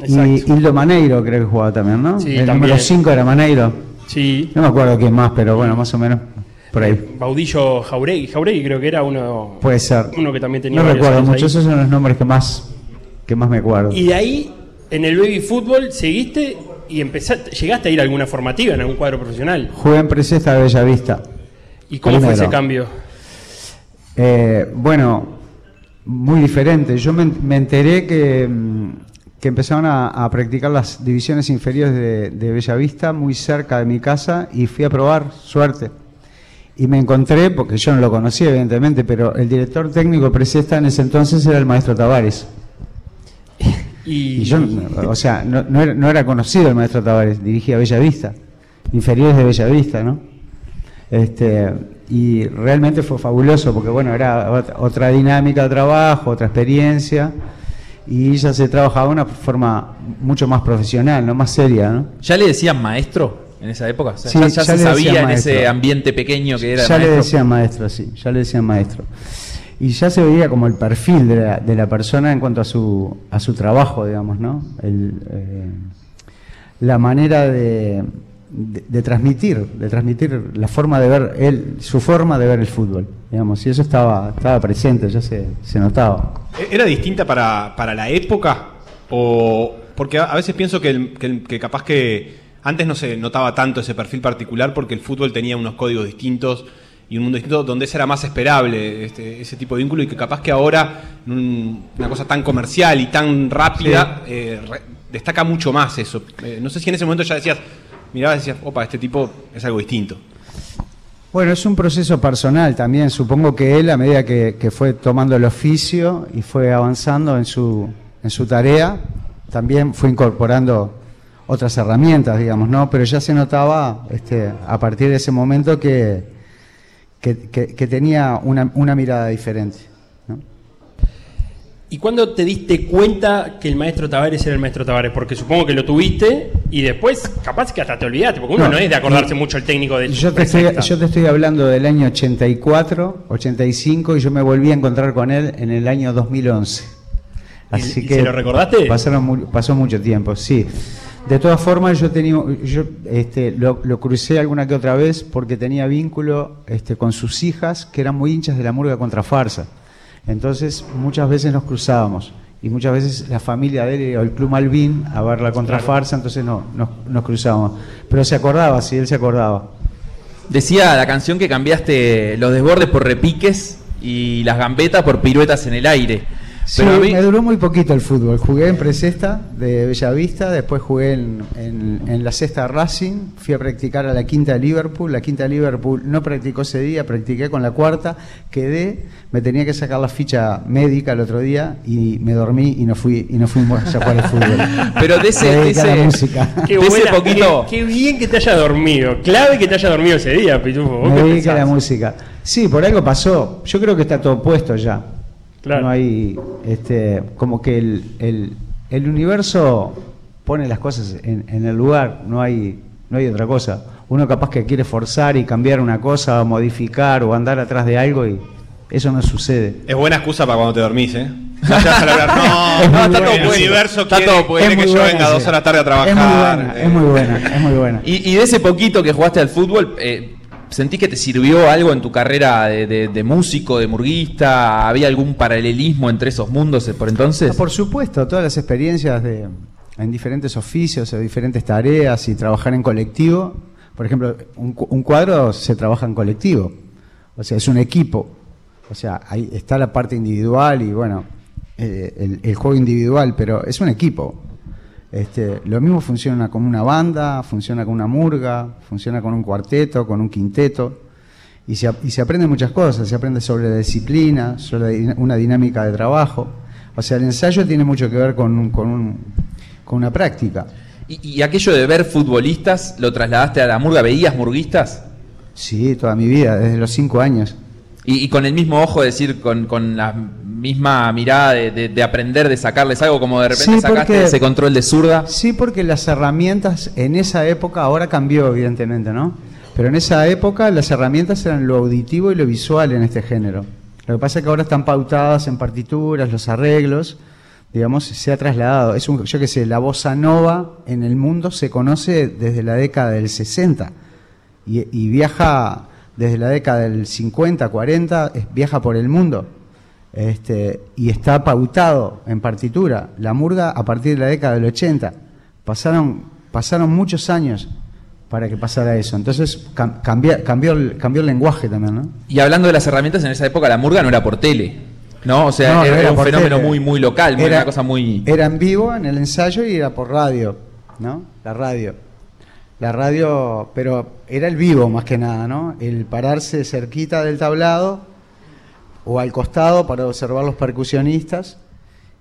Y Hildo Maneiro creo que jugaba también, ¿no? Sí, el también. número 5 era Maneiro. Sí. No me acuerdo quién más, pero bueno, más o menos por ahí. Baudillo Jauregui. Jauregui creo que era uno. Puede ser. Uno que también tenía No recuerdo mucho, ahí. esos son los nombres que más, que más me acuerdo. Y de ahí, en el baby fútbol, seguiste y empezaste, llegaste a ir a alguna formativa en algún cuadro profesional. Jugué en Presesta de Bellavista. ¿Y cómo fue ese cambio? Eh, bueno, muy diferente. Yo me, me enteré que, mm, que empezaron a, a practicar las divisiones inferiores de, de Bellavista muy cerca de mi casa y fui a probar, suerte. Y me encontré, porque yo no lo conocía evidentemente, pero el director técnico Presesta en ese entonces era el maestro Tavares. Y, yo, o sea, no, no era, no era conocido el maestro Tavares, dirigía Bellavista, inferiores de Bellavista, ¿no? Este, y realmente fue fabuloso porque, bueno, era ot- otra dinámica de trabajo, otra experiencia, y ya se trabajaba de una forma mucho más profesional, ¿no? Más seria, ¿no? ¿Ya le decían maestro en esa época? O sea, Sí, ya, ya ya se sabía en ese ambiente pequeño que era ya le decían maestro, sí, ya le decían maestro. Y ya se veía como el perfil de la, de la persona en cuanto a su, a su trabajo, digamos, ¿no? El, eh, la manera de, de, de transmitir, de transmitir la forma de ver él, su forma de ver el fútbol, digamos, y eso estaba, estaba presente, ya se, se notaba. ¿Era distinta para, para la época? O, porque a, a veces pienso que, el- que el- que capaz que antes no se notaba tanto ese perfil particular porque el fútbol tenía unos códigos distintos y un mundo distinto donde ese era más esperable, este, ese tipo de vínculo, y que capaz que ahora, en un- una cosa tan comercial y tan rápida, eh, re- destaca mucho más eso. Eh, no sé si en ese momento ya decías, mirabas y decías, opa, este tipo es algo distinto. Bueno, es un proceso personal también. Supongo que él, a medida que, fue tomando el oficio y fue avanzando en su, en su tarea, también fue incorporando otras herramientas, digamos, ¿no? Pero ya se notaba este, a partir de ese momento que, que, que- que tenía una, una mirada diferente. ¿Y cuándo te diste cuenta que el maestro Tavares era el maestro Tavares? Porque supongo que lo tuviste y después capaz que hasta te olvidaste, porque uno no, No, es de acordarse mucho el técnico de Yo te, estoy, yo te estoy hablando del año 84, 85 y yo me volví a encontrar con él en el año 2011. Así y que se lo recordaste? Pasaron pasó mucho tiempo, sí. De todas formas, yo tenía, yo este, lo, lo crucé alguna que otra vez porque tenía vínculo este, con sus hijas que eran muy hinchas de la murga contra farsa. Entonces, muchas veces nos cruzábamos y muchas veces la familia de él o el Club Malvin a ver la contrafarsa, entonces no, nos, nos cruzábamos. Pero se acordaba, sí, él se acordaba. Decía la canción que cambiaste los desbordes por repiques y las gambetas por piruetas en el aire. Sí, Pero a mí- me duró muy poquito el fútbol. Jugué en Presesta de Bellavista, después jugué en, en- en la sexta Racing, fui a practicar a la quinta de Liverpool. La quinta de Liverpool no practicó ese día, practiqué con la cuarta, quedé, me tenía que sacar la ficha médica el otro día y me dormí y no fui y no fuimos a jugar al fútbol. Pero de ese- de ese- música. Qué, De ese buena- poquito- qué, qué bien que te haya dormido. Clave que te haya dormido ese día, Pitufo. ¿Vos Me qué dediqué a la música. Sí, por algo pasó. Yo creo que está todo puesto ya. Claro. No hay, este, como que el, el, el universo pone las cosas en, en el lugar, no hay, no hay otra cosa. Uno capaz que quiere forzar y cambiar una cosa, o modificar o andar atrás de algo y, Eso no sucede. Es buena excusa para cuando te dormís, ¿eh? No, te vas a lograr. no, Es muy no, está todo El universo Está quiere, todo puesto. quiere que yo venga sí. dos horas tarde a trabajar. Es muy buena, eh. es muy buena, es muy buena. Y, y de ese poquito que jugaste al fútbol, eh, ¿sentí que te sirvió algo en tu carrera de, de- músico, de murguista? ¿Había algún paralelismo entre esos mundos por entonces? Por supuesto, todas las experiencias de, en diferentes oficios o diferentes tareas y trabajar en colectivo. Por ejemplo, un, cu- un cuadro se trabaja en colectivo, o sea, es un equipo. O sea, ahí está la parte individual y bueno, eh, el juego individual, pero es un equipo. Este, lo mismo funciona con una banda, funciona con una murga, funciona con un cuarteto, con un quinteto. Y se, y se aprende muchas cosas, se aprende sobre la disciplina, sobre una dinámica de trabajo. O sea, el ensayo tiene mucho que ver con, un- con, un- con una práctica. ¿Y, y aquello de ver futbolistas lo trasladaste a la murga? ¿Veías murguistas? Sí, toda mi vida, desde los cinco años. Y, y con el mismo ojo, es decir, con, con la misma mirada de, de- de aprender, de sacarles algo, como de repente Sí, sacaste porque- ese control de zurda. Sí, porque las herramientas en esa época, ahora cambió evidentemente, ¿no? Pero en esa época las herramientas eran lo auditivo y lo visual en este género. Lo que pasa es que ahora están pautadas en partituras, los arreglos, digamos, se ha trasladado. Es un, yo qué sé, la bossa nova en el mundo se conoce desde la década del 60 y, y viaja desde la década del 50, 40, es- viaja por el mundo. Este, y está pautado en partitura. La murga a partir de la década del 80. Pasaron, pasaron muchos años para que pasara eso. Entonces cam- cambia- cambió, el, cambió el lenguaje también, ¿no? Y hablando de las herramientas, en esa época la murga no era por tele. ¿No? O sea, No, era, era un fenómeno tele. muy, muy local, muy- Era- una cosa muy. Era en vivo en el ensayo y era por radio, ¿no? La radio. La radio, pero era el vivo más que nada, ¿no? El pararse cerquita del tablado o al costado para observar los percusionistas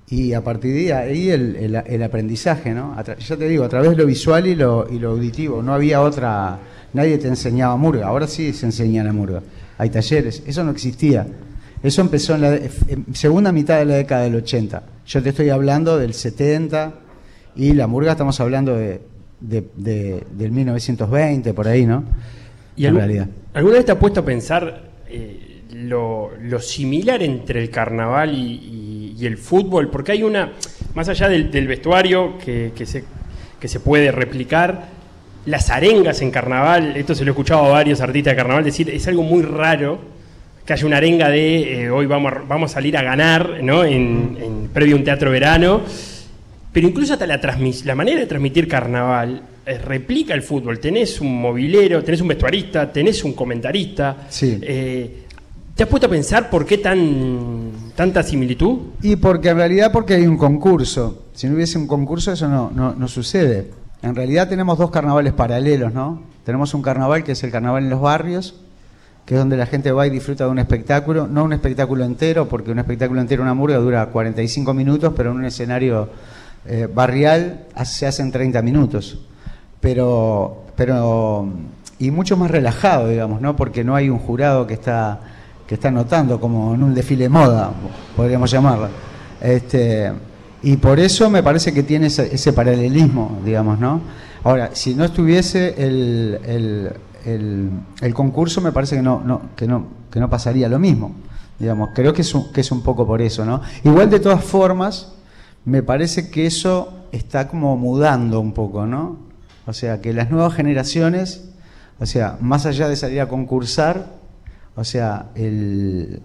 y a partir de ahí el, aprendizaje, ¿no? Tra- ya te digo, a través de lo visual y lo, y lo auditivo. No había otra, nadie te enseñaba murga. Ahora sí se enseña la murga. Hay talleres, eso no existía. Eso empezó en la en segunda mitad de la década del 80. Yo te estoy hablando del 70 y la murga estamos hablando de, de- de- del 1920, por ahí, ¿no? ¿Y en algún- realidad. ¿Alguna vez te has puesto a pensar eh, lo, lo similar entre el carnaval y, y- y el fútbol? Porque hay una, más allá del, del vestuario que, que se, que se puede replicar, las arengas en carnaval, esto se lo he escuchado a varios artistas de carnaval decir, es algo muy raro que haya una arenga de eh, hoy vamos a, vamos a salir a ganar, ¿no? En, en- previo a un teatro verano. Pero incluso hasta la, transmis- la manera de transmitir carnaval eh, replica el fútbol. Tenés un movilero, tenés un vestuarista, tenés un comentarista. Sí. Eh, ¿Te has puesto a pensar por qué tan tanta similitud? Y porque en realidad porque hay un concurso. Si no hubiese un concurso eso no, no, no sucede. En realidad tenemos dos carnavales paralelos, ¿no? Tenemos un carnaval que es el carnaval en los barrios, que es donde la gente va y disfruta de un espectáculo, no un espectáculo entero, porque un espectáculo entero, una murga, dura 45 minutos, pero en un escenario eh, barrial se hacen 30 minutos. Pero, pero, y mucho más relajado, digamos, ¿no? Porque no hay un jurado que está, que está notando, como en un desfile de moda, podríamos llamarlo. Este, y por eso me parece que tiene ese, ese paralelismo, digamos, ¿no? Ahora, si no estuviese el, el, el- el concurso, me parece que no, no, que no, que no pasaría lo mismo. Digamos, creo que es, un, que es un poco por eso, ¿no? Igual de todas formas, me parece que eso está como mudando un poco, ¿no? O sea, que las nuevas generaciones, o sea, más allá de salir a concursar, o sea, el,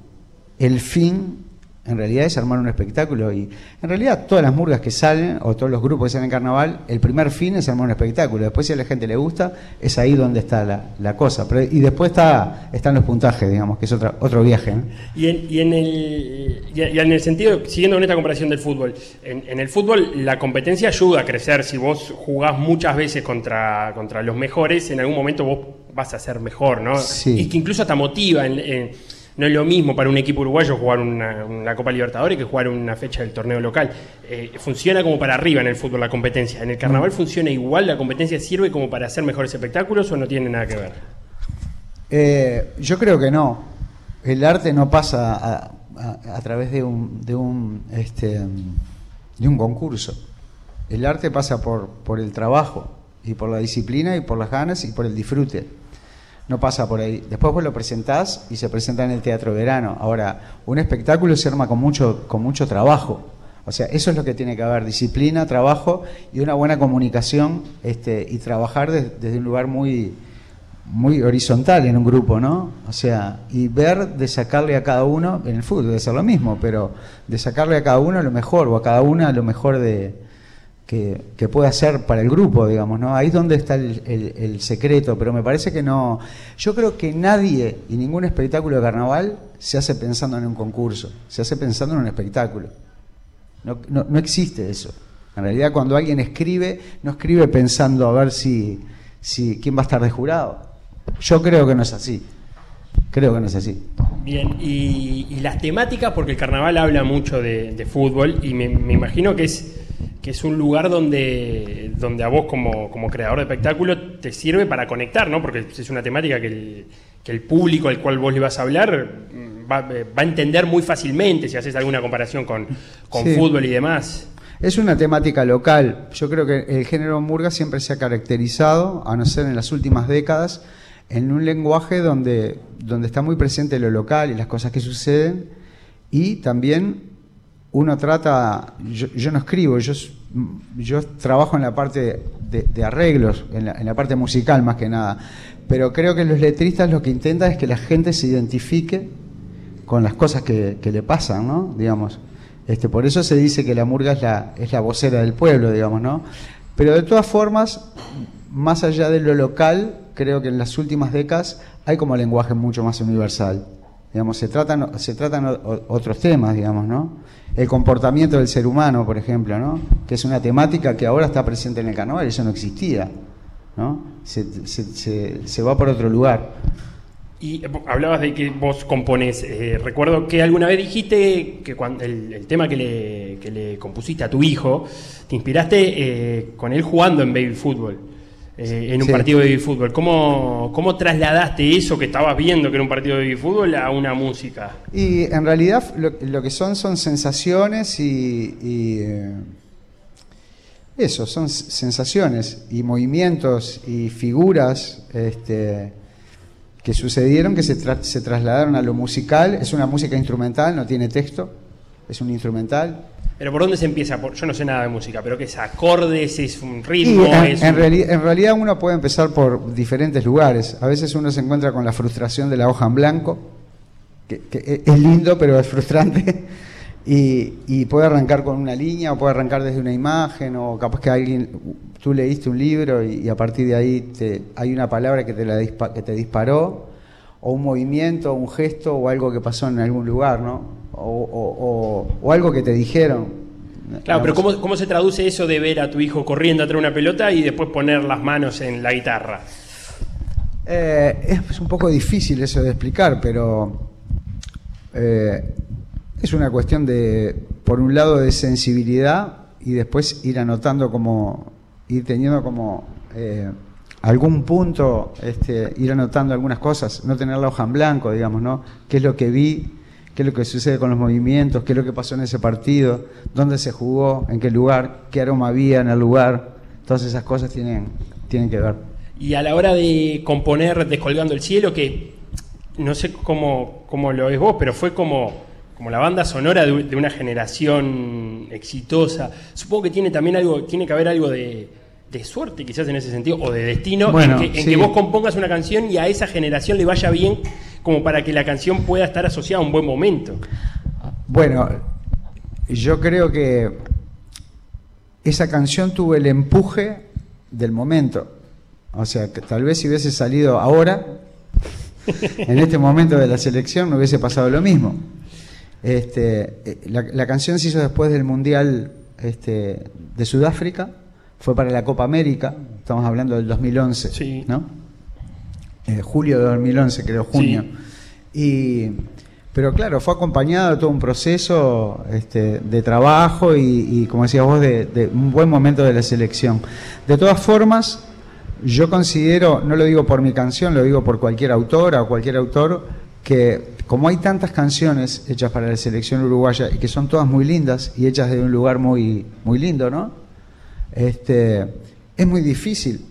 el fin en realidad es armar un espectáculo y en realidad todas las murgas que salen o todos los grupos que salen en carnaval, el primer fin es armar un espectáculo. Después si a la gente le gusta, es ahí donde está la, la cosa. Pero, y después está, están los puntajes, digamos, que es otra, otro viaje. ¿no? Y en, y en el, y en el sentido, siguiendo con esta comparación del fútbol, en, en el fútbol la competencia ayuda a crecer. Si vos jugás muchas veces contra, contra los mejores, en algún momento vos vas a ser mejor, ¿no? Sí. Y que incluso hasta motiva. en- en- no es lo mismo para un equipo uruguayo jugar una, Copa Libertadores que jugar una fecha del torneo local. Eh, funciona como para arriba en el fútbol la competencia. ¿En el carnaval funciona igual? ¿La competencia sirve como para hacer mejores espectáculos o no tiene nada que ver? Eh, yo creo que no. El arte no pasa a través de un, de, un, este, de un concurso. El arte pasa por, por el trabajo y por la disciplina y por las ganas y por el disfrute. No pasa por ahí. Después vos lo presentás y se presenta en el Teatro Verano. Ahora, un espectáculo se arma con mucho, con mucho trabajo. O sea, eso es lo que tiene que haber, disciplina, trabajo y una buena comunicación este, y trabajar des- desde un lugar muy, muy horizontal en un grupo, ¿no? O sea, y ver de sacarle a cada uno, en el fútbol debe ser lo mismo, pero de sacarle a cada uno lo mejor o a cada una lo mejor de, que, puede hacer para el grupo, digamos, ¿no? Ahí es donde está el, el- el secreto, pero me parece que no. Yo creo que nadie y ningún espectáculo de carnaval se hace pensando en un concurso, se hace pensando en un espectáculo. No, no, no existe eso. En realidad, cuando alguien escribe, no escribe pensando a ver si, si quién va a estar de jurado. Yo creo que no es así. Creo que no es así. Bien, y, y las temáticas, porque el carnaval habla mucho de, de fútbol y me, me imagino que es, que es un lugar donde, donde a vos como, como creador de espectáculo te sirve para conectar, ¿no? Porque es una temática que el, que el público al cual vos le vas a hablar mm, va, va a entender muy fácilmente si haces alguna comparación con, con Sí. fútbol y demás. Es una temática local. Yo creo que el género murga siempre se ha caracterizado, a no ser en las últimas décadas, en un lenguaje donde, donde está muy presente lo local y las cosas que suceden. Y también uno trata, yo, yo no escribo, yo, yo trabajo en la parte de, de arreglos, en la, en la parte musical más que nada. Pero creo que los letristas lo que intentan es que la gente se identifique con las cosas que, que le pasan, ¿no? Digamos. Este, por eso se dice que la murga es la, es la vocera del pueblo, digamos, ¿no? Pero de todas formas, más allá de lo local, creo que en las últimas décadas hay como lenguaje mucho más universal. Digamos, se tratan, se tratan otros temas, digamos, ¿no? El comportamiento del ser humano, por ejemplo, ¿no? Que es una temática que ahora está presente en el carnaval, eso no existía, ¿no? Se, se- se- se va por otro lugar. Y eh, hablabas de que vos componés. eh, recuerdo que alguna vez dijiste que cuando el, el tema que le, que le compusiste a tu hijo, te inspiraste eh, con él jugando en baby fútbol, eh, en un Sí. partido de fútbol. ¿Cómo, ¿Cómo trasladaste eso que estabas viendo que era un partido de fútbol a una música? Y en realidad lo, lo que son son sensaciones y, y, eh, eso, son sensaciones y movimientos y figuras este, que sucedieron que se, tra- se trasladaron a lo musical. Es una música instrumental, no tiene texto, es un instrumental. Pero ¿por dónde se empieza? Por- yo no sé nada de música, pero que es acordes, es un ritmo, en, es en un- reali- en realidad uno puede empezar por diferentes lugares. A veces uno se encuentra con la frustración de la hoja en blanco, que, que e- es lindo pero es frustrante, y, y puede arrancar con una línea o puede arrancar desde una imagen o capaz que alguien, tú leíste un libro y, y a partir de ahí te, hay una palabra que te, la dispa- que te disparó, o un movimiento, un gesto o algo que pasó en algún lugar, ¿no? O, o- o- o algo que te dijeron. Claro, pero ¿cómo, ¿cómo se traduce eso de ver a tu hijo corriendo atrás de una pelota y después poner las manos en la guitarra? Eh, es un poco difícil eso de explicar, pero eh, es una cuestión de, por un lado, de sensibilidad y después ir anotando como, ir teniendo como eh, algún punto, este, ir anotando algunas cosas, no tener la hoja en blanco, digamos, ¿no? ¿Qué es lo que vi? ¿Qué es lo que sucede con los movimientos? ¿Qué es lo que pasó en ese partido? ¿Dónde se jugó? ¿En qué lugar? ¿Qué aroma había en el lugar? Todas esas cosas tienen, tienen que ver. Y a la hora de componer Descolgando el Cielo, que no sé cómo, cómo lo ves vos, pero fue como, como la banda sonora de, de una generación exitosa. Supongo que tiene también algo, tiene que haber algo de, de suerte quizás en ese sentido, o de destino, Bueno, en, que, en sí. que vos compongas una canción y a esa generación le vaya bien como para que la canción pueda estar asociada a un buen momento. Bueno, yo creo que esa canción tuvo el empuje del momento. O sea, que tal vez si hubiese salido ahora, en este momento de la selección, no hubiese pasado lo mismo. Este, eh, la, la canción se hizo después del Mundial este, de Sudáfrica, fue para la Copa América, estamos hablando del 2011, ¿no? Eh, julio de 2011, creo, junio. Y, pero claro, fue acompañado de todo un proceso este, de trabajo y, y, como decías vos, de, de un buen momento de la selección. De todas formas, yo considero, no lo digo por mi canción, lo digo por cualquier autora o cualquier autor, que como hay tantas canciones hechas para la selección uruguaya y que son todas muy lindas y hechas de un lugar muy, muy lindo, ¿no? Este, es muy difícil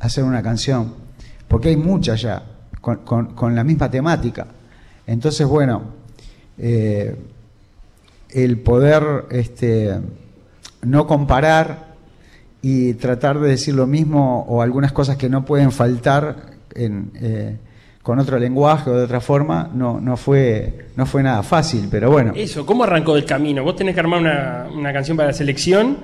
hacer una canción, porque hay muchas ya, con, con- la misma temática. Entonces, bueno, eh, el poder este, no comparar y tratar de decir lo mismo o algunas cosas que no pueden faltar en, eh, con otro lenguaje o de otra forma, no, no, fue, no fue nada fácil, pero bueno. Eso, ¿cómo arrancó el camino? Vos tenés que armar una, una canción para la selección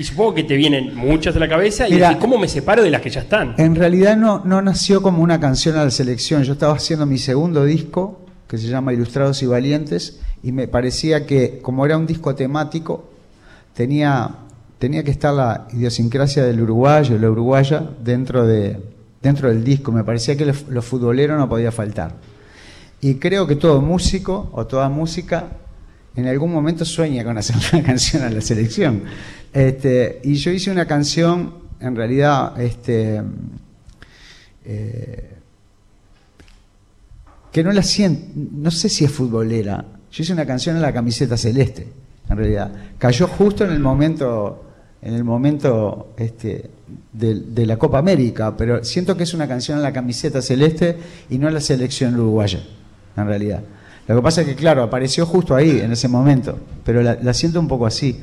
y supongo que te vienen muchas a la cabeza y Mira. decís, ¿cómo me separo de las que ya están? En realidad no, no nació como una canción a la selección. Yo estaba haciendo mi segundo disco, que se llama Ilustrados y Valientes, y me parecía que, como era un disco temático, tenía, tenía que estar la idiosincrasia del uruguayo, la uruguaya, dentro, de, dentro del disco. Me parecía que lo, lo futbolero no podía faltar. Y creo que todo músico o toda música en algún momento sueña con hacer una canción a la selección. Este, y yo hice una canción, en realidad, este, eh, que no la siento, no sé si es futbolera. Yo hice una canción en la camiseta celeste, en realidad. Cayó justo en el momento, en el momento este, de, de la Copa América, pero siento que es una canción en la camiseta celeste y no en la selección uruguaya, en realidad. Lo que pasa es que, claro, apareció justo ahí, en ese momento, pero la, la siento un poco así.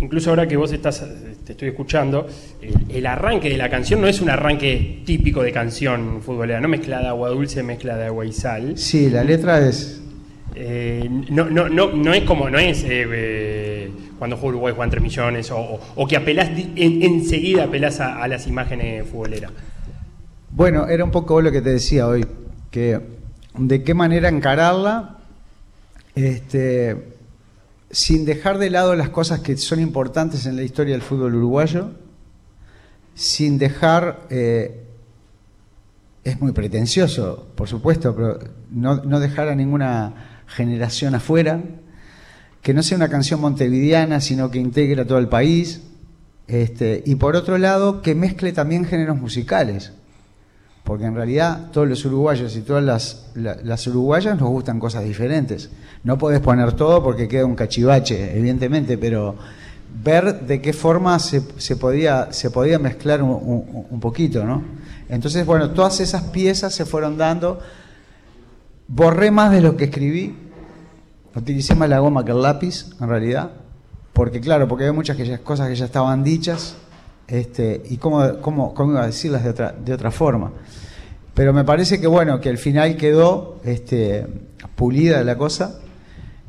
Incluso ahora que vos estás, te estoy escuchando, el, el arranque de la canción no es un arranque típico de canción futbolera, no mezcla de agua dulce, mezcla de agua y sal. Sí, la letra es... Eh, no, no, no, no es como, no es eh, eh, cuando juega Uruguay juegan 3 millones o, o- o que apelás, en- enseguida apelás a, a las imágenes futboleras. Bueno, era un poco lo que te decía hoy, que de qué manera encararla, este, sin dejar de lado las cosas que son importantes en la historia del fútbol uruguayo, sin dejar, eh, es muy pretencioso, por supuesto, pero no, dejar a ninguna generación afuera, que no sea una canción montevideana, sino que integre a todo el país, este, y por otro lado, que mezcle también géneros musicales porque en realidad todos los uruguayos y todas las, la- las uruguayas nos gustan cosas diferentes. No podés poner todo porque queda un cachivache, evidentemente, pero ver de qué forma se, podía, se podía mezclar un, poquito, ¿no? Entonces, bueno, todas esas piezas se fueron dando. Borré más de lo que escribí, utilicé más la goma que el lápiz, en realidad, porque claro, porque hay muchas cosas que ya estaban dichas, este, y cómo, cómo, cómo iba a decirlas de otra, de otra forma. Pero me parece que bueno, que al final quedó este, pulida la cosa.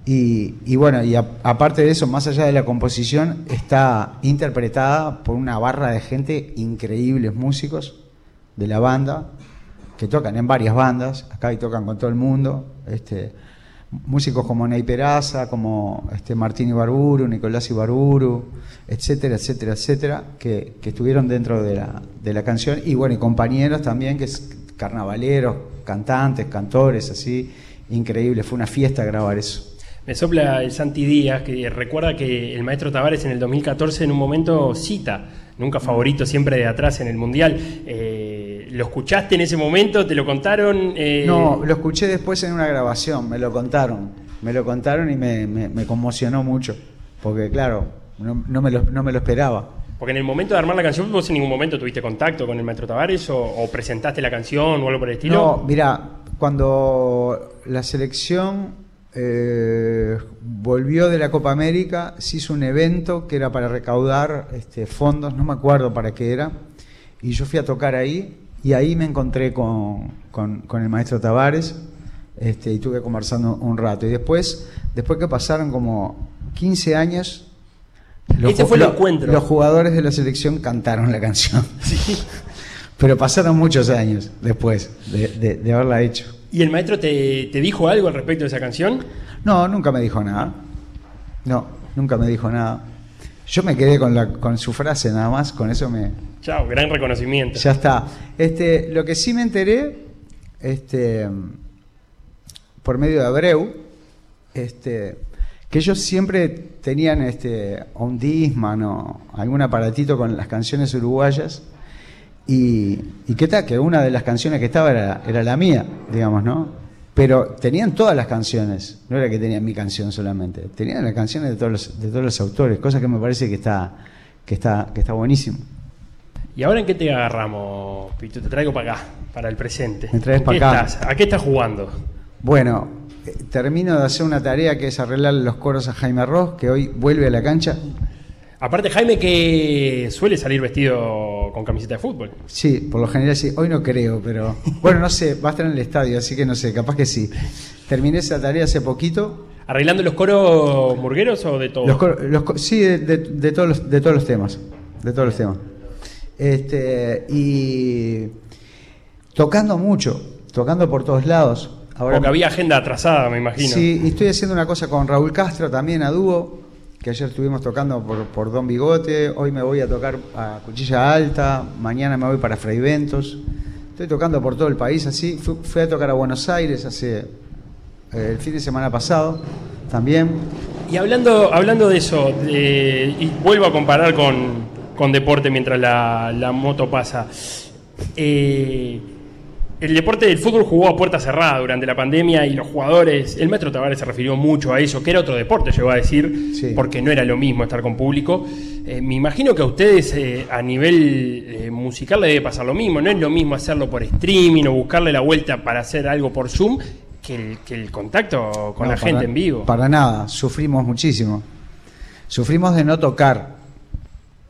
Y, y bueno, y aparte de eso, más allá de la composición, está interpretada por una barra de gente, increíbles músicos de la banda, que tocan en varias bandas, acá y tocan con todo el mundo. Este, músicos como Ney Peraza, como este, Martín Ibarburu, Nicolás Ibarburu, etcétera, etcétera, etcétera, que, que estuvieron dentro de la, de la canción. Y bueno, y compañeros también, que es carnavaleros, cantantes, cantores, así, increíble. Fue una fiesta grabar eso. Me sopla el Santi Díaz, que recuerda que el maestro Tavares en el 2014 en un momento cita, nunca favorito, siempre de atrás en el Mundial. Eh, ¿Lo escuchaste en ese momento? ¿Te lo contaron? Eh, No, lo escuché después en una grabación, me lo contaron. Me lo contaron y me, me- me conmocionó mucho. Porque, claro, no, no me lo, no me lo esperaba. Porque en el momento de armar la canción, vos en ningún momento tuviste contacto con el maestro Tavares o, o presentaste la canción o algo por el estilo. No, mira, cuando la selección eh, volvió de la Copa América, se hizo un evento que era para recaudar este, fondos, no me acuerdo para qué era, y yo fui a tocar ahí y ahí me encontré con, con- con el maestro Tavares este, y estuve conversando un rato. Y después, después que pasaron como 15 años, fue el encuentro. los jugadores de la selección cantaron la canción. Pero pasaron muchos años después de, de- de haberla hecho. ¿Y el maestro te, te dijo algo al respecto de esa canción? No, nunca me dijo nada. No, nunca me dijo nada. Yo me quedé con, la, con su frase nada más, con eso me... Chao, gran reconocimiento. Ya está. Este, lo que sí me enteré, este, por medio de Abreu, este, que ellos siempre tenían este, un Disman o algún aparatito con las canciones uruguayas y, y qué tal, que una de las canciones que estaba era, era la mía, digamos, ¿no? Pero tenían todas las canciones, no era que tenían mi canción solamente, tenían las canciones de todos los, de todos los autores, cosa que me parece que está, que está, que está buenísimo. ¿Y ahora en qué te agarramos, Pito? Te traigo para acá, para el presente. Me traes ¿En para acá. estás? ¿A qué estás jugando? Bueno, eh, termino de hacer una tarea que es arreglar los coros a Jaime Ross, que hoy vuelve a la cancha. Aparte, Jaime, que suele salir vestido con camiseta de fútbol. Sí, por lo general sí. Hoy no creo, pero. Bueno, no sé, va a estar en el estadio, así que no sé, capaz que sí. Terminé esa tarea hace poquito. ¿Arreglando los coros murgueros o de todo? Los cor- los sí, de, de- de todos los, de todos los temas. De todos los temas. Este, y tocando mucho, tocando por todos lados. Ahora Porque había agenda atrasada, me imagino. Sí, y estoy haciendo una cosa con Raúl Castro también a dúo, que ayer estuvimos tocando por, por Don Bigote, hoy me voy a tocar a Cuchilla Alta, mañana me voy para Fray Ventos. Estoy tocando por todo el país así. Fui, a tocar a Buenos Aires hace eh, el fin de semana pasado también. Y hablando, hablando de eso, y vuelvo a comparar con, con deporte mientras la, la moto pasa. Eh, el deporte del fútbol jugó a puerta cerrada durante la pandemia y los jugadores, el maestro Tavares se refirió mucho a eso, que era otro deporte, llegó a decir, porque no era lo mismo estar con público. Eh, me imagino que a ustedes eh, a nivel eh, musical le debe pasar lo mismo, no es lo mismo hacerlo por streaming o buscarle la vuelta para hacer algo por Zoom que el, que el contacto con No, la gente en vivo. Para nada, sufrimos muchísimo. Sufrimos de no tocar,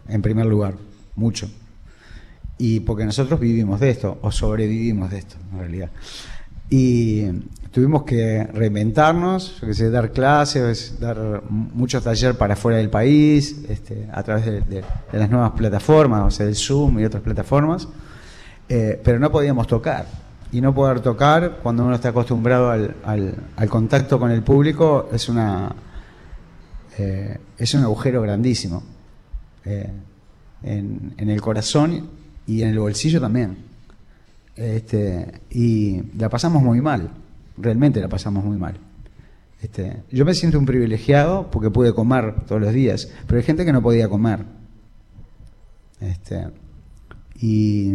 en primer lugar, mucho. Y porque nosotros vivimos de esto, o sobrevivimos de esto, en realidad. Y tuvimos que reinventarnos, qué sé, dar clases, dar muchos talleres para fuera del país, este, a través de, las nuevas plataformas, o sea, el Zoom y otras plataformas. Eh, pero no podíamos tocar. Y no poder tocar cuando uno está acostumbrado al, al- al contacto con el público es una eh, es un agujero grandísimo eh, en, en el corazón y en el bolsillo también. Este, y la pasamos muy mal, realmente la pasamos muy mal. Este, yo me siento un privilegiado porque pude comer todos los días, pero hay gente que no podía comer. Este, y,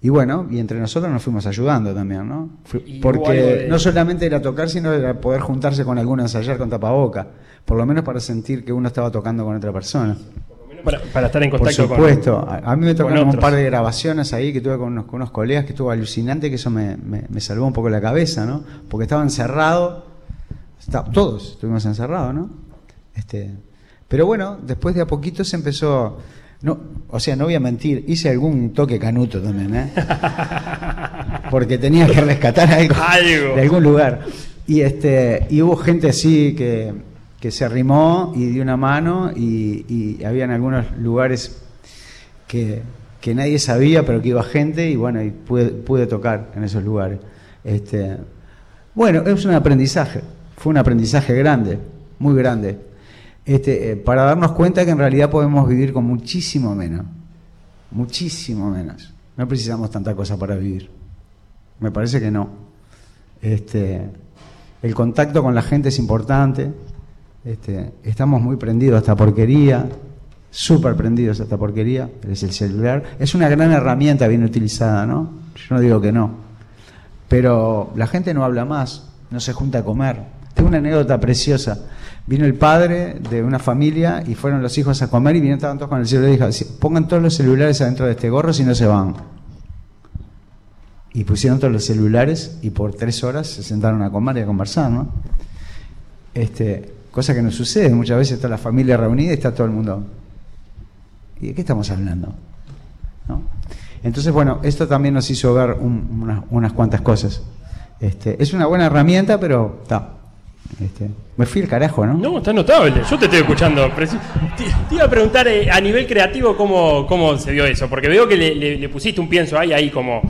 y bueno, y entre nosotros nos fuimos ayudando también, ¿no? Porque de- no solamente era tocar, sino era poder juntarse con alguno a ensayar con tapaboca, por lo menos para sentir que uno estaba tocando con otra persona. Para, para estar en Por contacto con- supuesto, a, a mí me tocaron un par de grabaciones ahí que tuve con unos, con unos colegas que estuvo alucinante, que eso me, me- me salvó un poco la cabeza, ¿no? Porque estaba encerrado, está- todos estuvimos encerrados, ¿no? Este, pero bueno, después de a poquito se empezó, no, o sea, no voy a mentir, hice algún toque canuto también, ¿eh? Porque tenía que rescatar algo, Algo. de algún lugar. Y este, y hubo gente así que, que se arrimó y dio una mano y, y habían algunos lugares que, que nadie sabía, pero que iba gente y bueno, pude tocar en esos lugares. Este, bueno, es un aprendizaje, fue un aprendizaje grande, muy grande, este, eh, para darnos cuenta que en realidad podemos vivir con muchísimo menos, muchísimo menos. No precisamos tanta cosa para vivir. Me parece que no. Este, el contacto con la gente es importante. Este, estamos muy prendidos a esta porquería, súper prendidos a esta porquería, es el celular. Es una gran herramienta bien utilizada, ¿no? Yo no digo que no. Pero la gente no habla más, no se junta a comer. Tengo una anécdota preciosa. Vino el padre de una familia y fueron los hijos a comer y vinieron todos con el celular y dijo, "Si- pongan todos los celulares adentro de este gorro si no se van. Y pusieron todos los celulares y por tres horas se sentaron a comer y a conversar, ¿no? Este, cosa que no sucede, muchas veces está la familia reunida y está todo el mundo. ¿Y de qué estamos hablando? ¿No? Entonces, bueno, esto también nos hizo ver un- unas, cuantas cosas. Este, es una buena herramienta, pero está. Este, me fui el carajo, ¿no? No, está notable. Yo te estoy escuchando. Te, te iba a preguntar eh, a nivel creativo cómo, cómo se dio eso, porque veo que le, le- le pusiste un pienso ahí, ahí como,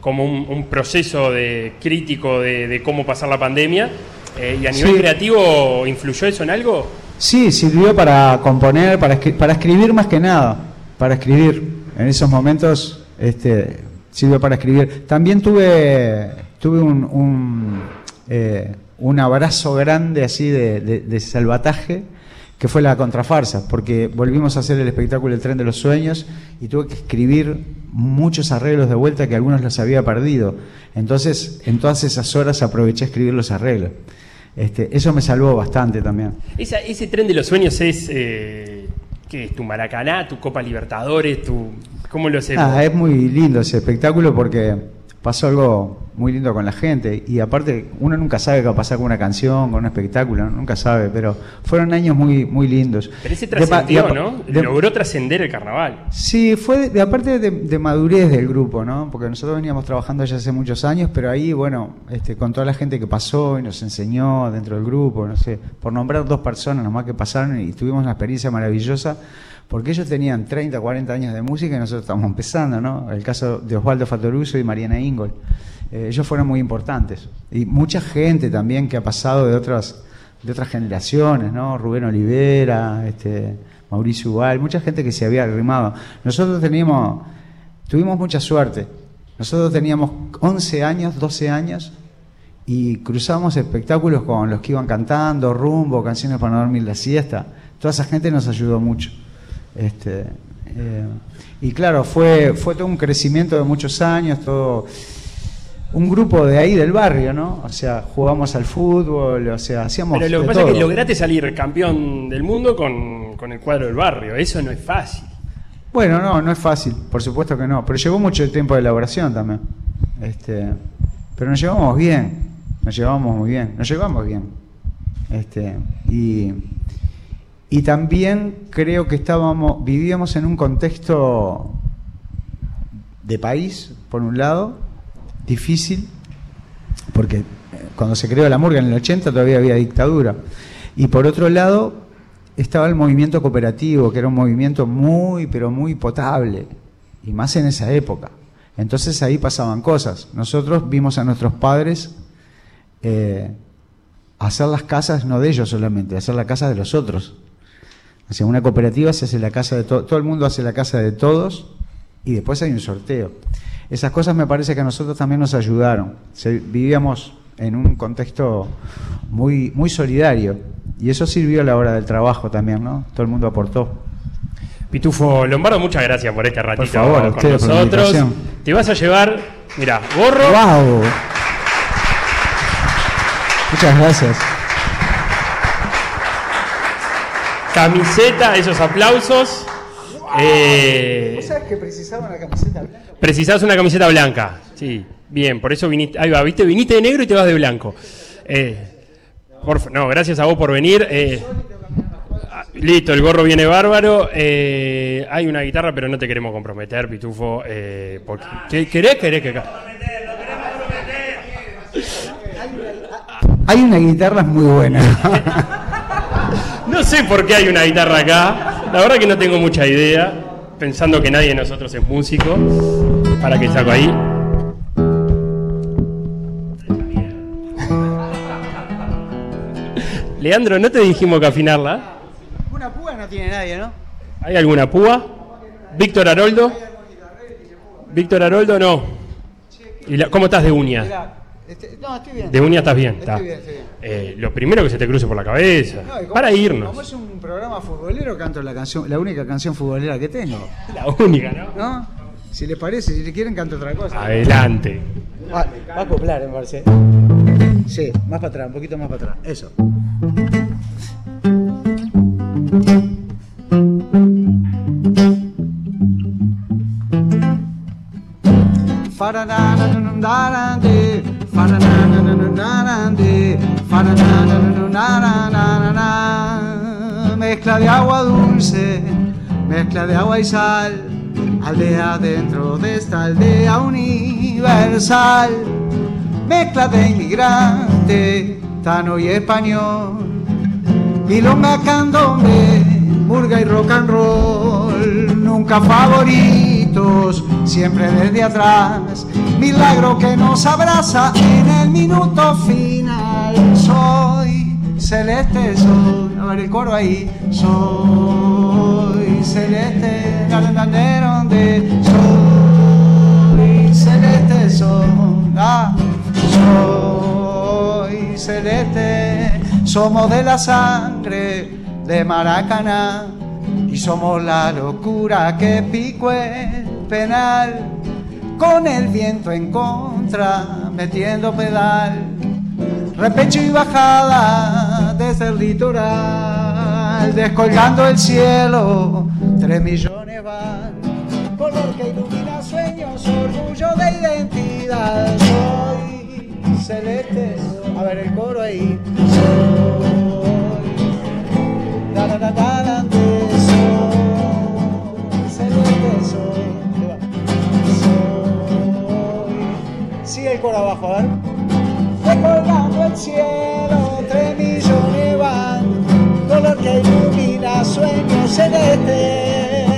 como un, un proceso de crítico de, de cómo pasar la pandemia. Eh, y a nivel Sí. creativo, ¿influyó eso en algo? Sí, sirvió para componer, para, escri- para escribir más que nada, para escribir. En esos momentos este, sirvió para escribir. También tuve, tuve un, un, eh, un abrazo grande así de, de- de salvataje, que fue la contrafarsa, porque volvimos a hacer el espectáculo El tren de los sueños y tuve que escribir muchos arreglos de vuelta que algunos los había perdido. Entonces, en todas esas horas aproveché a escribir los arreglos. Este, eso me salvó bastante también. Esa- ese tren de los sueños es. Eh, ¿Qué es? ¿Tu Maracaná, tu Copa Libertadores, tu. ¿Cómo lo hacemos? Ah, es muy lindo ese espectáculo porque pasó algo muy lindo con la gente y aparte uno nunca sabe qué va a pasar con una canción, con un espectáculo, nunca sabe, pero fueron años muy muy lindos. Pero ese trascendió, ¿no? de- Logró trascender el carnaval. Sí, fue de, aparte de, de madurez del grupo, ¿no? Porque nosotros veníamos trabajando ya hace muchos años, pero ahí, bueno, este, con toda la gente que pasó y nos enseñó dentro del grupo, no sé, por nombrar dos personas nomás que pasaron y tuvimos una experiencia maravillosa, porque ellos tenían 30, 40 años de música y nosotros estábamos empezando, ¿no? El caso de Osvaldo Fatoruso y Mariana Ingol. Eh, ellos fueron muy importantes. Y mucha gente también que ha pasado de otras de otras generaciones, ¿no? Rubén Olivera, este, Mauricio Ubal, mucha gente que se había arrimado. Nosotros teníamos, tuvimos mucha suerte. Nosotros teníamos 11 años, 12 años y cruzamos espectáculos con los que iban cantando, rumbo, canciones para no dormir la siesta. Toda esa gente nos ayudó mucho. Este, eh, y claro, fue, fue todo un crecimiento de muchos años, todo un grupo de ahí del barrio, ¿no? O sea, jugamos al fútbol, o sea, hacíamos. Pero lo que pasa es que lograste salir campeón del mundo con, con el cuadro del barrio. Eso no es fácil. Bueno, no, no es fácil, por supuesto que no, pero llevó mucho tiempo de elaboración también. Este, pero nos llevamos bien, nos llevamos muy bien, nos llevamos bien. Este, y, y también creo que estábamos, vivíamos en un contexto de país, por un lado, difícil, porque eh, cuando se creó la murga en el 80 todavía había dictadura. Y por otro lado, estaba el movimiento cooperativo, que era un movimiento muy, pero muy potable, y más en esa época. Entonces ahí pasaban cosas. Nosotros vimos a nuestros padres eh, hacer las casas, no de ellos solamente, hacer la casa de los otros. O sea, una cooperativa se hace la casa de todo, todo el mundo hace la casa de todos y después hay un sorteo. Esas cosas me parece que a nosotros también nos ayudaron. Se- vivíamos en un contexto muy, muy solidario y eso sirvió a la hora del trabajo también, ¿no? Todo el mundo aportó. Pitufo Lombardo, muchas gracias por este ratito favor, a con por nosotros. invitación. Te vas a llevar, mira, gorro. ¡Wow! Muchas gracias. Camiseta, esos aplausos. Eh, sabes que precisaba una camiseta blanca? Precisás una camiseta blanca. Sí, bien, por eso viniste. Ahí va, viste, viniste de negro y te vas de blanco. Eh, por no, gracias a vos por venir. eh, ah, listo, el gorro viene bárbaro. eh, hay una guitarra, pero no te queremos comprometer, Pitufo. Porque, ¿qué- ¿Querés? ¿Querés que? Hay una guitarra muy buena. No sé por qué hay una guitarra acá. La verdad que no tengo mucha idea. Pensando que nadie de nosotros es músico. Para que saco ahí. Leandro, ¿no te dijimos que afinarla? Una púa no tiene nadie, ¿no? ¿Hay alguna púa? ¿Víctor Haroldo? ¿Víctor Haroldo no? ¿Y la- ¿Cómo estás de uña? Este- no, estoy bien. De uña estás bien. Estoy bien, estoy bien. Eh, lo primero que se te cruce por la cabeza. No, y como- para irnos. Como es un programa futbolero, canto la canción, la única canción futbolera que tengo. La única, ¿no? ¿No? Si les parece, si le quieren, canto otra cosa. Adelante. Va, va a acoplar, me parece. Sí, más para atrás, un poquito más para atrás. Eso. Faranananananana. Mezcla de agua dulce, mezcla de agua y sal, aldea dentro de esta aldea universal. Mezcla de inmigrante, tano y español, milonga, candombe, burga y rock and roll, nunca favoritos, siempre desde atrás, milagro que nos abraza en el minuto final. Soy celeste, soy, a ver el coro ahí, soy celeste, de donde soy celeste, soy, ah, soy celeste, somos de la sangre de Maracaná y somos la locura que picó el penal. Con el viento en contra metiendo pedal repecho y bajada desde litoral, descolgando el cielo, tres millones van, color que ilumina sueños, orgullo de identidad. Soy celeste, a ver el coro ahí. Soy, da, da, da, da soy, celeste soy, soy. Sigue el coro abajo, a ver. Descolgando el cielo que ilumina sueños celestes.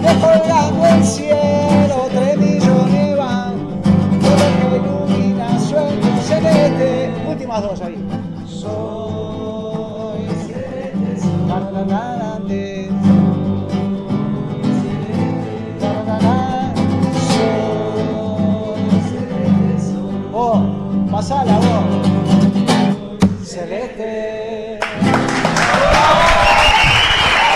Recolgando el cielo, tres millones van, que ilumina sueños celestes. Últimas dos ahí. Soy celeste, soy Vos, pasala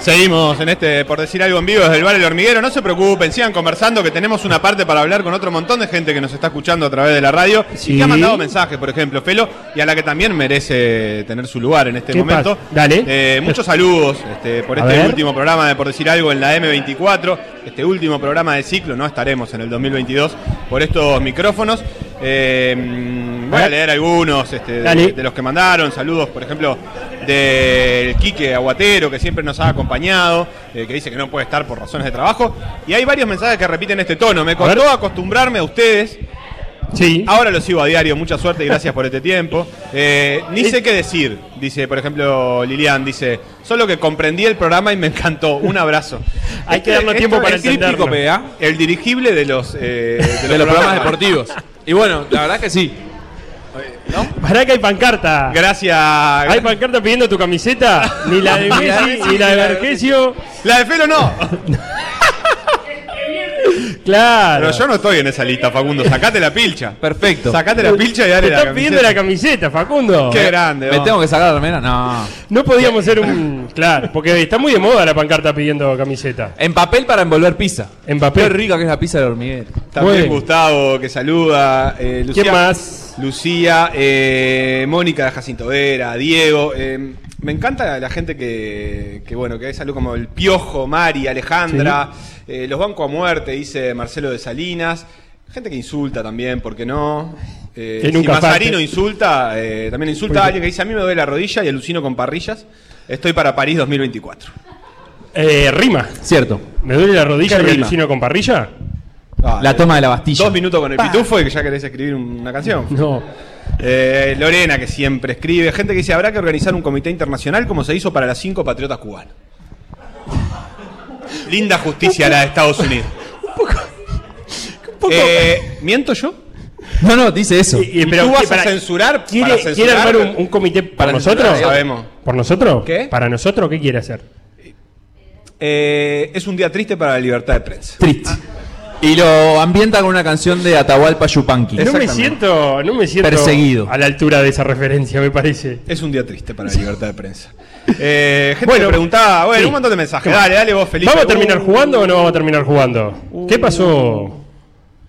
Seguimos en este, por decir algo en vivo, desde el bar El Hormiguero. No se preocupen, sigan conversando, que tenemos una parte para hablar con otro montón de gente que nos está escuchando a través de la radio Sí. y que ha mandado mensajes, por ejemplo, Felo, y a la que también merece tener su lugar en este ¿Qué momento. pasa? Dale. Eh, muchos saludos este, por A este ver. último programa de Por decir algo en la M24, este último programa de ciclo, no estaremos en el 2022 por estos micrófonos. Eh, voy a leer algunos este, de, de los que mandaron, saludos, por ejemplo, del Quique Aguatero, que siempre nos ha acompañado, eh, que dice que no puede estar por razones de trabajo. Y hay varios mensajes que repiten este tono. Me costó acostumbrarme a ustedes. Sí. Ahora lo sigo a diario, mucha suerte y gracias por este tiempo. Eh, ni sé qué decir, dice, por ejemplo, Lilian, dice, solo que comprendí el programa y me encantó. Un abrazo. Hay que darnos tiempo para es. PA, El dirigible de los, eh, De los programas deportivos. Y bueno, la verdad que sí. Pará que hay pancarta. Gracias. Hay pancarta pidiendo tu camiseta. Ni la de Ni la de Messi, ni la de de Vergesio. La de Felo no. Claro. Pero yo no estoy en esa lista, Facundo. Sacate la pilcha. Perfecto. Sacate la pilcha y dale Te la están pidiendo la camiseta, Facundo. Qué grande. ¿Me vos. tengo que sacar la remera? No. No podíamos ser un. Claro, porque está muy de moda la pancarta pidiendo camiseta. En papel para envolver pizza. En papel. Qué rica que es la pizza del hormiguero. También Bueno. Gustavo, que saluda. eh, Lucía, ¿Quién más? Lucía, eh, Mónica de Jacinto Vera, Diego. eh, me encanta la gente que, que, bueno, que hay salud como el Piojo, Mari, Alejandra. eh, los banco a muerte, dice Marcelo de Salinas. Gente que insulta también, ¿por qué no? Eh, Que si Mazarino insulta, eh, también insulta a alguien que dice a mí me duele la rodilla y alucino con parrillas. Estoy para París 2024. Eh, rima. Cierto. ¿Me duele la rodilla ¿Qué y rima? alucino con parrilla? Ah, La toma de la Bastilla. Dos minutos con el pitufo y que ya querés escribir una canción. No. Eh, Lorena, que siempre escribe. Gente que dice, habrá que organizar un comité internacional como se hizo para las cinco patriotas cubanas. Linda justicia la de Estados Unidos. Eh, ¿Miento yo? No, no, dice eso. Y- y- ¿Y pero, tú ¿qué, vas para- a censurar? ¿Quiere, para quiere armar un, un comité para Para nosotros? censurar, sabemos. ¿Por nosotros? ¿Qué? ¿Para nosotros qué quiere hacer? Eh, es un día triste para la libertad de prensa. Triste. Y lo ambienta con una canción de Atahualpa Yupanqui. No me siento, no me siento Perseguido. a la altura de esa referencia, me parece. Es un día triste para la libertad de prensa. Eh, gente Bueno, que preguntaba, bueno, sí. un montón de mensajes. Dale, dale vos, Felipe. ¿Vamos a terminar Uh, jugando o no vamos a terminar jugando? ¿Qué pasó?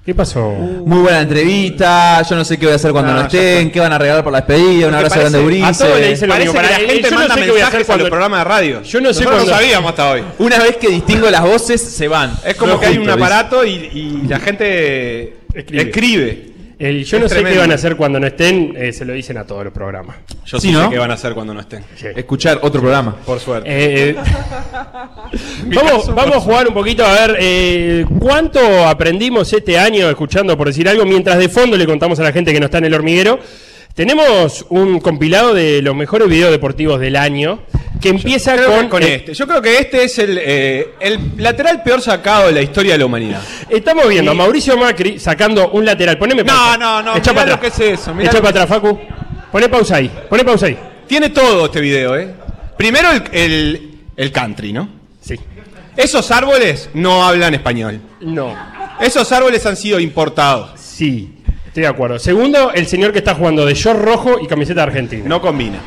¿Qué pasó? Muy buena entrevista. Yo no sé qué voy a hacer cuando No, no, estén. ¿Qué van a regalar por la despedida? Un ¿Te abrazo grande, Urice. A todos le dicen lo Parece mismo. que Para- la gente yo no manda sé qué voy a hacer cuando- los programas de radio. Yo no sé cuando- no sabíamos hasta hoy. Una vez que distingo las voces, se van. Es como No que hay un aparato y, y la gente Escribe. escribe. El, yo Es no sé tremendo. qué van a hacer cuando no estén, eh, se lo dicen a todos los programas. Yo Sí, sí, ¿no? sé qué van a hacer cuando no estén. Escuchar otro programa. Por suerte. Eh, vamos, vamos a jugar un poquito a ver eh, cuánto aprendimos este año escuchando, por decir algo, mientras de fondo le contamos a la gente que no está en el hormiguero. Tenemos un compilado de los mejores videos deportivos del año. Que empieza que con, con este. Yo creo que este es el, eh, el lateral peor sacado de la historia de la humanidad. Estamos viendo a Mauricio Macri sacando un lateral. Poneme No, pausa. no, no, Echa para atrás. es eso, Echa para atrás, Facu. Poné pausa ahí. Poné pausa ahí. Tiene todo este video, ¿eh? Primero el, el, el country, ¿no? Sí. Esos árboles no hablan español. No. Esos árboles han sido importados. Sí, estoy de acuerdo. Segundo, el señor que está jugando de short rojo y camiseta argentina. No combina.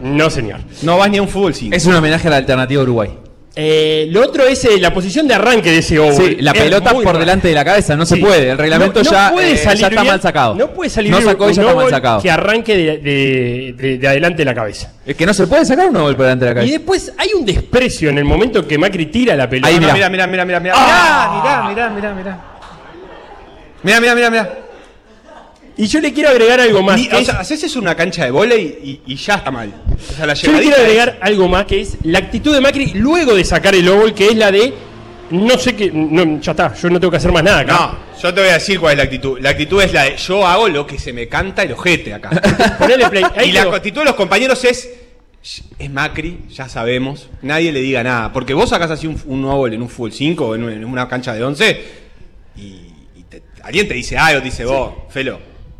No, señor. No vas ni a un fútbol 5. Es un homenaje a la alternativa Uruguay. Eh, lo otro es eh, la posición de arranque de ese oval. Sí, la Es pelota por delante de la cabeza, no se puede. El reglamento No- no ya, puede eh, salir ya está bien- mal sacado. No puede salir No sacó y un ya está mal oval sacado. que arranque de, de- de- de adelante de la cabeza. Es que no se puede sacar un gol por delante de la Y cabeza. después hay un desprecio en el momento que Macri tira la pelota. Ahí, Mira, mirá. mira, mira, mira, mira. Ah. Mirá, mirá, mirá, mirá. Mira, mira, mira, mira. Y yo le quiero agregar algo más. Que o es- sea, haces una cancha de volei y, y ya está mal. O sea, la yo le quiero agregar algo más que es la actitud de Macri luego de sacar el óvol, que es la de no sé qué, no, ya está, yo no tengo que hacer más nada acá. No, yo te voy a decir cuál es la actitud. La actitud es la de yo hago lo que se me canta el ojete acá. Ponele play. Ahí y la actitud de los compañeros es es Macri, ya sabemos, nadie le diga nada. Porque vos sacás así un, un nuevo en un fútbol 5 o en, en una cancha de 11 y, y te- alguien te dice algo, te dice vos, Felo,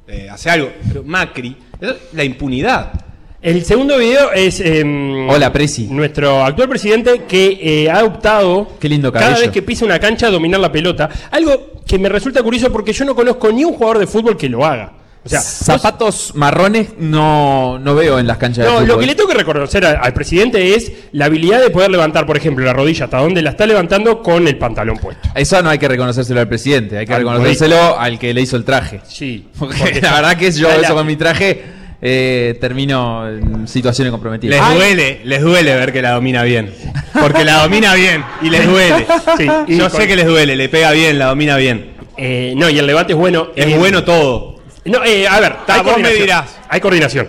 eh, hace algo. Pero Macri, es la impunidad. El segundo video es em, Hola, Presi. nuestro actual presidente que eh, ha optado Qué lindo cada cabello. vez que pisa una cancha a dominar la pelota. Algo que me resulta curioso porque yo no conozco ni un jugador de fútbol que lo haga. O sea, Zapatos marrones no, no veo en las canchas No, de fútbol. lo que le tengo que reconocer a- al presidente es la habilidad de poder levantar, por ejemplo, la rodilla hasta donde la está levantando con el pantalón puesto. Eso no hay que reconocérselo al presidente, hay que Al reconocérselo al que le hizo el traje. Sí. Porque la verdad que yo La- eso con mi traje eh, termino en situaciones comprometidas. Les duele, les duele ver que la domina bien. Porque la domina bien y les duele. Sí, y Yo con- sé que les duele, le pega bien, la domina bien. Eh, no, y el levante es bueno. Es Eh, bueno todo. No, eh, a ver, Ta, hay vos me coordinación. dirás. Hay coordinación.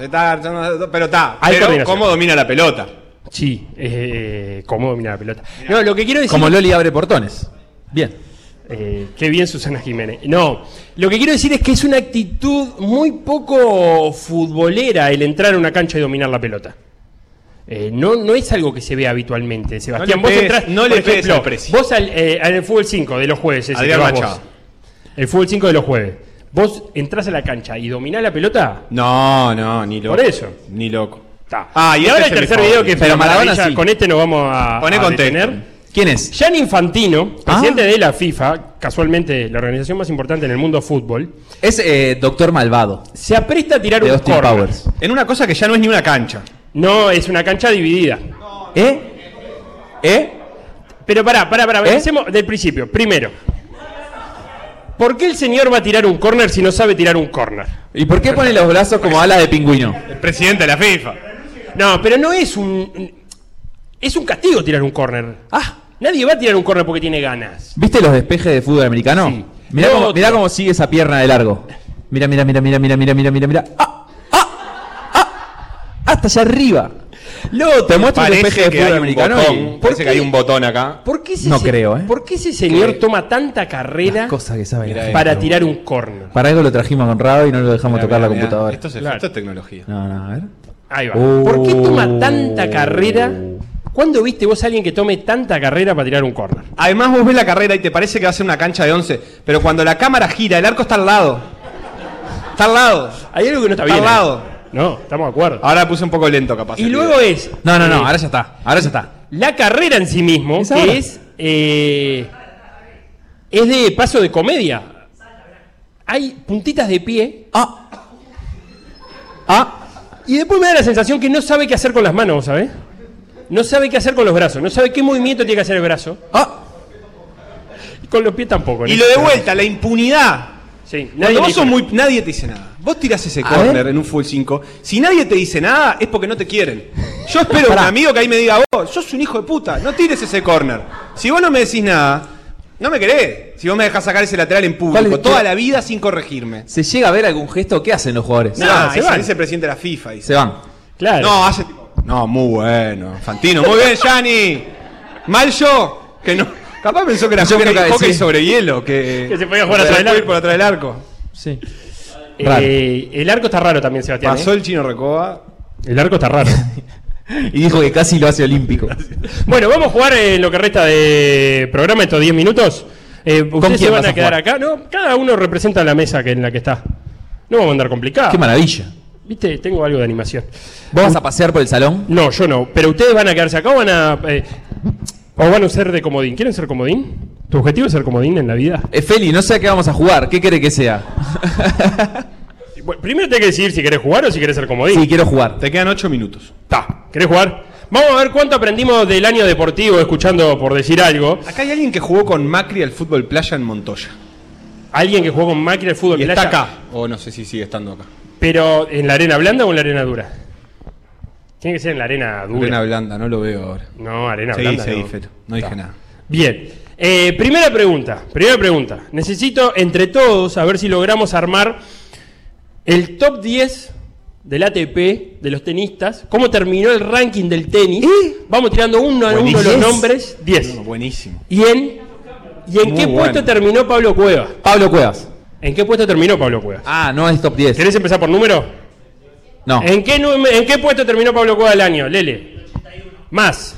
Está- pero está. Hay Pero coordinación. cómo domina la pelota. Sí, eh, cómo domina la pelota. No, lo que quiero decir. Como Loli abre portones. Bien. Eh, qué bien Susana Jiménez. No, lo que quiero decir es que es una actitud muy poco futbolera el entrar a una cancha y dominar la pelota. Eh, no, no es algo que se ve habitualmente, Sebastián. le vos pegues- entrás, no por le pegues ejemplo, al precio. Vos al, eh, al fútbol 5 de los jueves, ese Adrián que vas vos. Machado. el fútbol 5 de los jueves. Vos entrás a la cancha y dominás la pelota. No, no, ni loco. Por eso. Ni loco. Ah, y y este ahora es el tercer video que Pero fue Maradona sí. con este nos vamos a, Poné a detener. ¿Quién es? Gianni Infantino, presidente Ah. de la FIFA, casualmente la organización más importante en el mundo fútbol, Es eh, Doctor Malvado. se apresta a tirar De un Austin corner. Powers. En una cosa que ya no es ni una cancha. No, es una cancha dividida. ¿Eh? ¿Eh? Pero pará, pará, pará, ¿Eh? empecemos del principio. Primero, ¿por qué el señor va a tirar un corner si no sabe tirar un corner? ¿Y por qué pone los brazos como alas de pingüino? El presidente de la FIFA. No, pero no es un... Es un castigo tirar un corner. Ah, nadie va a tirar un corner porque tiene ganas. ¿Viste los despejes de fútbol americano? Sí. Mirá, No, cómo, mirá cómo sigue esa pierna de largo. Mira, mira, mira, mira, mira, mira, mira, mira, mira. ¡Ah! ¡Ah! ¡Ah! ¡Hasta allá arriba! Lo Te muestro el Parece despeje de que fútbol hay un americano botón. y... Parece que hay un botón acá. ¿Por qué ese No se- creo, ¿eh? ¿Por qué ese señor ¿Qué? toma tanta carrera Cosa que sabe la gente. para tirar un corner? Para algo lo trajimos con Rado y no lo dejamos Mirá, tocar la mirá, mirá. computadora. Esto es, Claro. esto es tecnología. No, no, a ver. Ahí va. Oh. ¿Por qué toma tanta carrera? ¿Cuándo viste vos a alguien que tome tanta carrera para tirar un corner? Además vos ves la carrera y te parece que va a ser una cancha de 11, pero cuando la cámara gira, el arco está al lado. Está al lado. Hay algo que no está Está bien. al ahí. lado. No, estamos de acuerdo. Ahora puse un poco lento capaz. Y el luego video. es. No, no, no, eh, ahora ya está. Ahora ya está. La carrera en sí mismo, Es que ahora. es. eh, es de paso de comedia. Hay puntitas de pie. Ah. Ah. Y después me da la sensación que no sabe qué hacer con las manos, ¿sabes? No sabe qué hacer con los brazos. No sabe qué movimiento tiene que hacer el brazo. Ah. Y con los pies tampoco. Y lo de vuelta, la impunidad. Sí, Cuando nadie vos le sos dijo muy, nadie te dice nada. Vos tirás ese A corner ver. en un full 5. Si nadie te dice nada, es porque no te quieren. Yo espero un amigo que ahí me diga, vos, sos un hijo de puta, no tires ese corner. Si vos no me decís nada, no me querés. Si vos me dejás sacar ese lateral en ¿Cuál público, es- toda qué? la vida sin corregirme. ¿Se llega a ver algún gesto? ¿Qué hacen los jugadores? Nah, se ese van. es el presidente de la FIFA. dice. Se van. Claro. No, hace tipo. No, muy bueno. Fantino, muy bien, Gianni. Mal yo, que no. Capaz pensó que era Yo hockey, creo que hockey sí. sobre hielo, que, Que se podía jugar atrás del puede ir arco. por atrás del arco. Sí. Eh, el arco está raro también, Sebastián. Pasó ¿eh? el chino Recoba. El arco está raro. Y dijo que casi lo hace olímpico. Bueno, vamos a jugar en lo que resta de programa estos 10 minutos. Eh, ¿Ustedes se quién van a a quedar acá? No, cada uno representa la mesa que en la que está. No vamos a andar complicados. Qué maravilla. Viste, tengo algo de animación. ¿Vos vas a pasear por el salón? No, yo no. Pero ustedes van a quedarse acá o van a. eh, o van a ser de comodín. ¿Quieren ser comodín? ¿Tu objetivo es ser comodín en la vida? Eh, Feli, no sé a qué vamos a jugar. ¿Qué quiere que sea? Bueno, primero tenés que decidir si querés jugar o si querés ser comodín. Sí, quiero jugar. Te quedan 8 minutos. Está. ¿Querés jugar? Vamos a ver cuánto aprendimos del año deportivo escuchando por decir algo. Acá hay alguien que jugó con Macri al fútbol playa en Montoya. Alguien que jugó con Macri al fútbol Y playa. está acá. O no sé si sigue estando acá. Pero en la arena blanda o en la arena dura? Tiene que ser en la arena dura. Arena blanda, no lo veo ahora. No, arena Sí, blanda. sí, no. Fero, no dije Está. nada. Bien. Eh, primera pregunta. Primera pregunta. Necesito entre todos a ver si logramos armar el top 10 del ATP de los tenistas. ¿Cómo terminó el ranking del tenis? Vamos tirando uno a uno los nombres. 10. Buenísimo. ¿Y en, y en Muy qué bueno. puesto terminó Pablo Cuevas? Pablo Cuevas. ¿En qué puesto terminó Pablo Cuevas? Ah, no es top 10. ¿Querés empezar por número? No. ¿En qué, ¿En puesto terminó Pablo Cuevas el año? Lele. Más.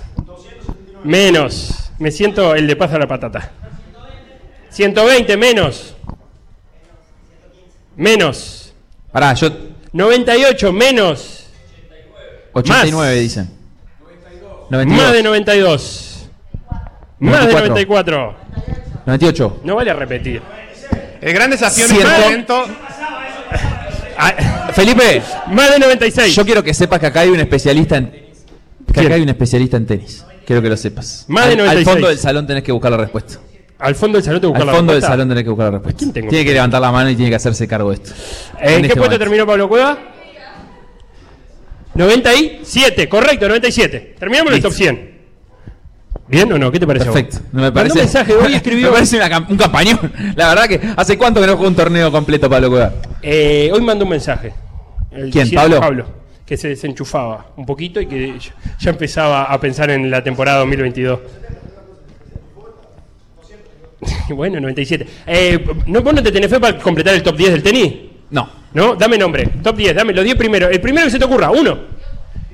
Menos. Me siento el de paz a la patata. 120 menos. Menos. Pará, yo. 98 menos. 89 Más. dicen. 92. Más de 92. Más de 94. 98. No vale repetir. El gran desafío en Ciento- este momento. Felipe. Más de 96. Yo quiero que sepas que acá hay un especialista en. Que ¿Quién? acá hay un especialista en tenis. Quiero que lo sepas. Más de Al- Al 96. fondo del salón tenés que buscar la respuesta. Al fondo del salón te buscar Al la fondo del respuesta. salón tenés que buscar la respuesta. ¿Quién tengo? Tiene que levantar la mano y tiene que hacerse cargo de esto. ¿En, En qué este puesto momento. terminó Pablo Cueva? 97, correcto, 97. Terminamos el top 100. ¿Bien o no? ¿Qué te parece? a vos? Perfecto. No me parece. un mensaje, hoy escribió. me parece una un campañón. La verdad que hace cuánto que no juega un torneo completo Pablo Cueva. Eh, hoy mandó un mensaje. El ¿Quién, diciendo- Pablo? Que se desenchufaba un poquito y que ya- ya empezaba a pensar en la temporada 2022. bueno, 97. Eh, ¿no, ¿Vos no te tenés fe para completar el top 10 del tenis? No. ¿No? Dame nombre. Top 10, dame los 10 primeros. El primero que se te ocurra, uno.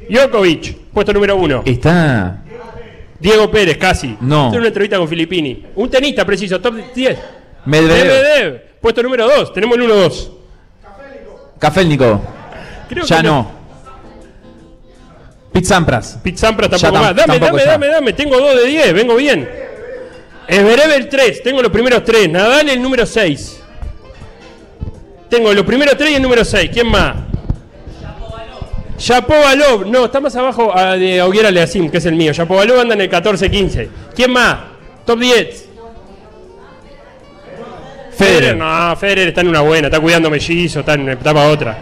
Djokovic, puesto número uno. Está. Diego Pérez, casi. No. Hacer una entrevista con Filippini. Un tenista preciso, top 10. Medvedev. Medvedev, puesto número 2. Tenemos el 1-2. Cafélnico. Creo Ya que no. Sampras Ya tampoco tam- más. Dame, tampoco dame, ya. dame, dame. Tengo 2 de 10, vengo bien. Esberev el 3, tengo los primeros 3. Nadal el número 6. Tengo los primeros 3 y el número 6. ¿Quién más? Shapovalov, no, está más abajo ah, de Auguera Leasim, que es el mío. Shapovalov anda en el 14-15. ¿Quién más? Top 10. Federer, no, Federer está en una buena, está cuidando mellizo, está en etapa otra.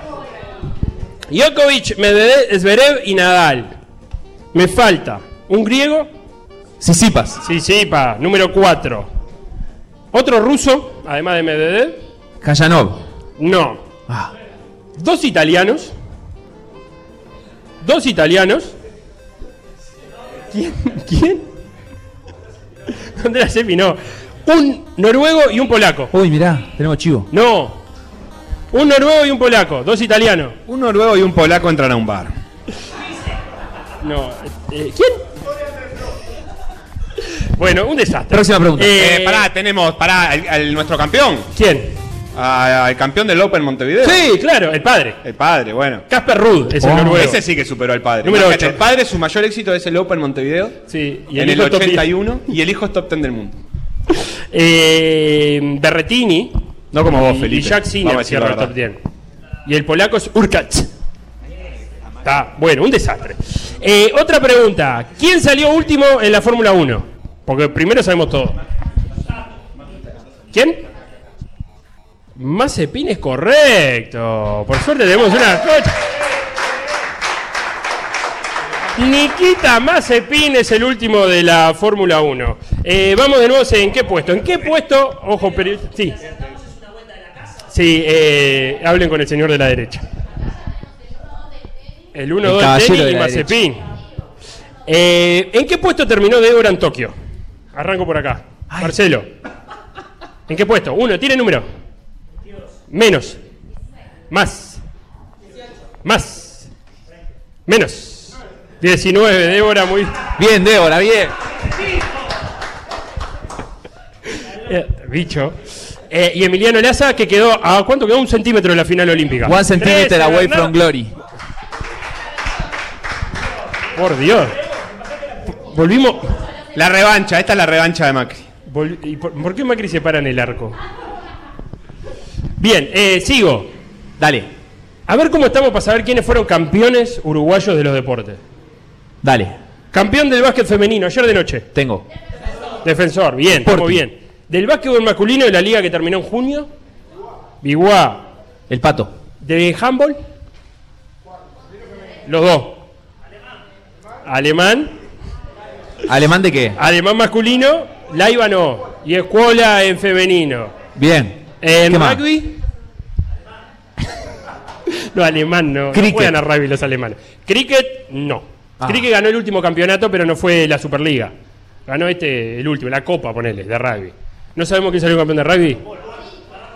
Djokovic, Medvedev, Zverev y Nadal. Me falta un griego. Sisipas. Sisipa, número 4. Otro ruso, además de Medvedev. Kayanov. No. Dos italianos. Dos italianos. ¿Quién? ¿Quién? ¿Dónde la Sepi? No. Un noruego y un polaco. Uy, mirá, tenemos chivo. No. Un noruego y un polaco. Dos italianos. Un noruego y un polaco entran a un bar. No. eh, ¿Quién? Bueno, un desastre. Próxima pregunta. Eh, pará, tenemos, pará, al, al- nuestro campeón. ¿Quién? Al campeón del Open Montevideo. Sí, claro, el padre. El padre, bueno. Casper Ruud es el Oh, noruego. Ese sí que superó al padre. Número Imagínate, ocho. El padre, su mayor éxito es el Open Montevideo. Sí, y en el hijo top 81 y el hijo es top 10 del mundo. Eh, Berretini. No como vos, y- Felipe. Y Jack Vamos a Sinner decir cierra la el top verdad. 10. Y el polaco es Urkacz. Está, bueno, un desastre. Eh, otra pregunta. ¿Quién salió último en la Fórmula 1? Porque primero sabemos todo. ¿Quién? Mazepin es correcto. Por suerte tenemos una cocha. Nikita Mazepin es el último de la Fórmula 1. Eh, vamos de nuevo, ¿en qué puesto? ¿En qué puesto? Ojo, pero... Sí. Sí, eh, hablen con el señor de la derecha. El El 1-2 caballero Denny de y la Mazepin. Eh, ¿En qué puesto terminó Débora en Tokio? Arranco por acá. Marcelo. ¿En qué puesto? Uno, tiene número. Menos. Más. Más. Menos. 19, Débora, muy. Bien, Débora, bien. Eh, bicho. Eh, y Emiliano Laza, que quedó. ¿A cuánto quedó? Un centímetro de la final olímpica. One centimeter away Bernardo. from glory. Por Dios. Volvimos. La revancha, esta es la revancha de Macri. Vol- ¿Y por, por qué Macri se para en el arco? Bien, eh, sigo. Dale, A ver cómo estamos para saber quiénes fueron campeones uruguayos de los deportes. dale. Campeón del básquet femenino, ayer de noche. Tengo. Defensor, bien, estamos bien. Del básquetbol masculino de la liga que terminó en junio. Biguá. El pato. De handball. Los dos. Alemán. ¿Alemán de qué? Alemán masculino. Laiva no. Y escuela en femenino. Bien. En rugby. no, alemán no. No Cricket. juegan a rugby los alemanes. Cricket, no. Ah. Cricket ganó el último campeonato, pero no fue la Superliga. Ganó este, el último, la Copa, ponele, de rugby. ¿No sabemos quién salió campeón de rugby?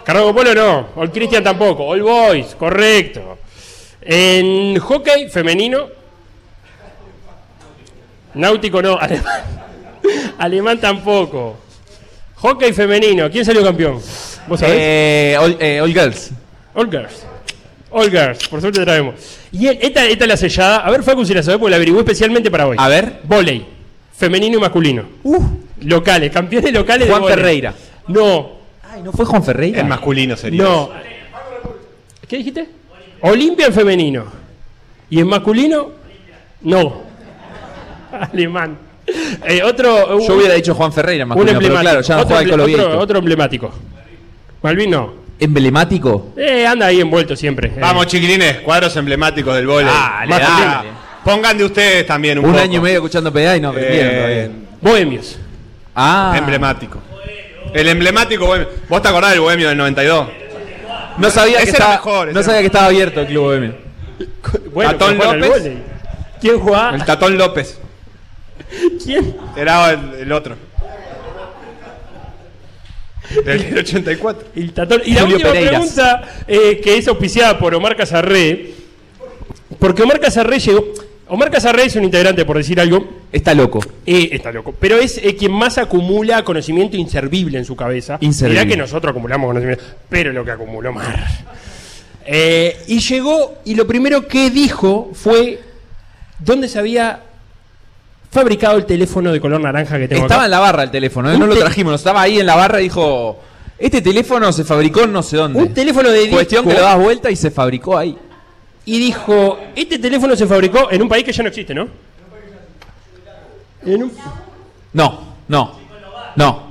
Carrasco Polo no. All Christian tampoco. All Boys, correcto. En hockey femenino. Náutico no. Alemán, alemán tampoco. Hockey femenino. ¿Quién salió campeón? ¿Vos sabés? Eh, all, eh, all girls. All Girls. All Girls, por suerte traemos. Y el- esta, esta es la sellada. A ver, Facu, si la sabés, porque la averigué especialmente para hoy. A ver. Voley. Femenino y masculino. Locales, campeones locales Juan de vóley. Ferreira. No, Ay, ¿no fue Juan Ferreira? El masculino sería. no. ¿Qué dijiste? Olimpia en femenino. ¿Y en masculino? No. Alemán. Eh, otro. Yo hubiera dicho Juan Ferreira en un emblemático. claro, ya no otro, emble- otro, otro emblemático. Malvin no. ¿Emblemático? Eh, anda ahí envuelto siempre. Eh, Vamos, chiquilines, cuadros emblemáticos del vóley. Masculino. dale. Pongan de ustedes también un, Un poco. año y medio escuchando PDA y no aprendieron Eh. Bohemios. Ah. Emblemático. El emblemático bohemio. ¿Vos te acordás del bohemio del 92? No sabía, que estaba, mejor, no sabía que estaba abierto el Club Bohemio. Bueno, Tatón López. ¿Quién jugaba? El Tatón López. ¿Quién? Era el, el otro. Del 84. El tatón. Y la Julio última Pereiras. pregunta, eh, que es auspiciada por Omar Casarré, porque Omar Casarré llegó. Omar Casarré es un integrante, por decir algo, Está loco. eh, está loco, pero es eh, quien más acumula conocimiento inservible en su cabeza. Inservible. Mirá que nosotros acumulamos conocimiento, pero lo que acumuló Mar. Eh, y llegó, y lo primero que dijo fue dónde se había fabricado el teléfono de color naranja que tengo Estaba acá. en la barra el teléfono, ¿eh? No lo trajimos, estaba ahí en la barra y dijo, este teléfono se fabricó en no sé dónde. Un teléfono de Cuestión disco. que lo das vuelta y se fabricó ahí. y dijo, este teléfono se fabricó en un país que ya no existe, ¿no? En un- No, no, no.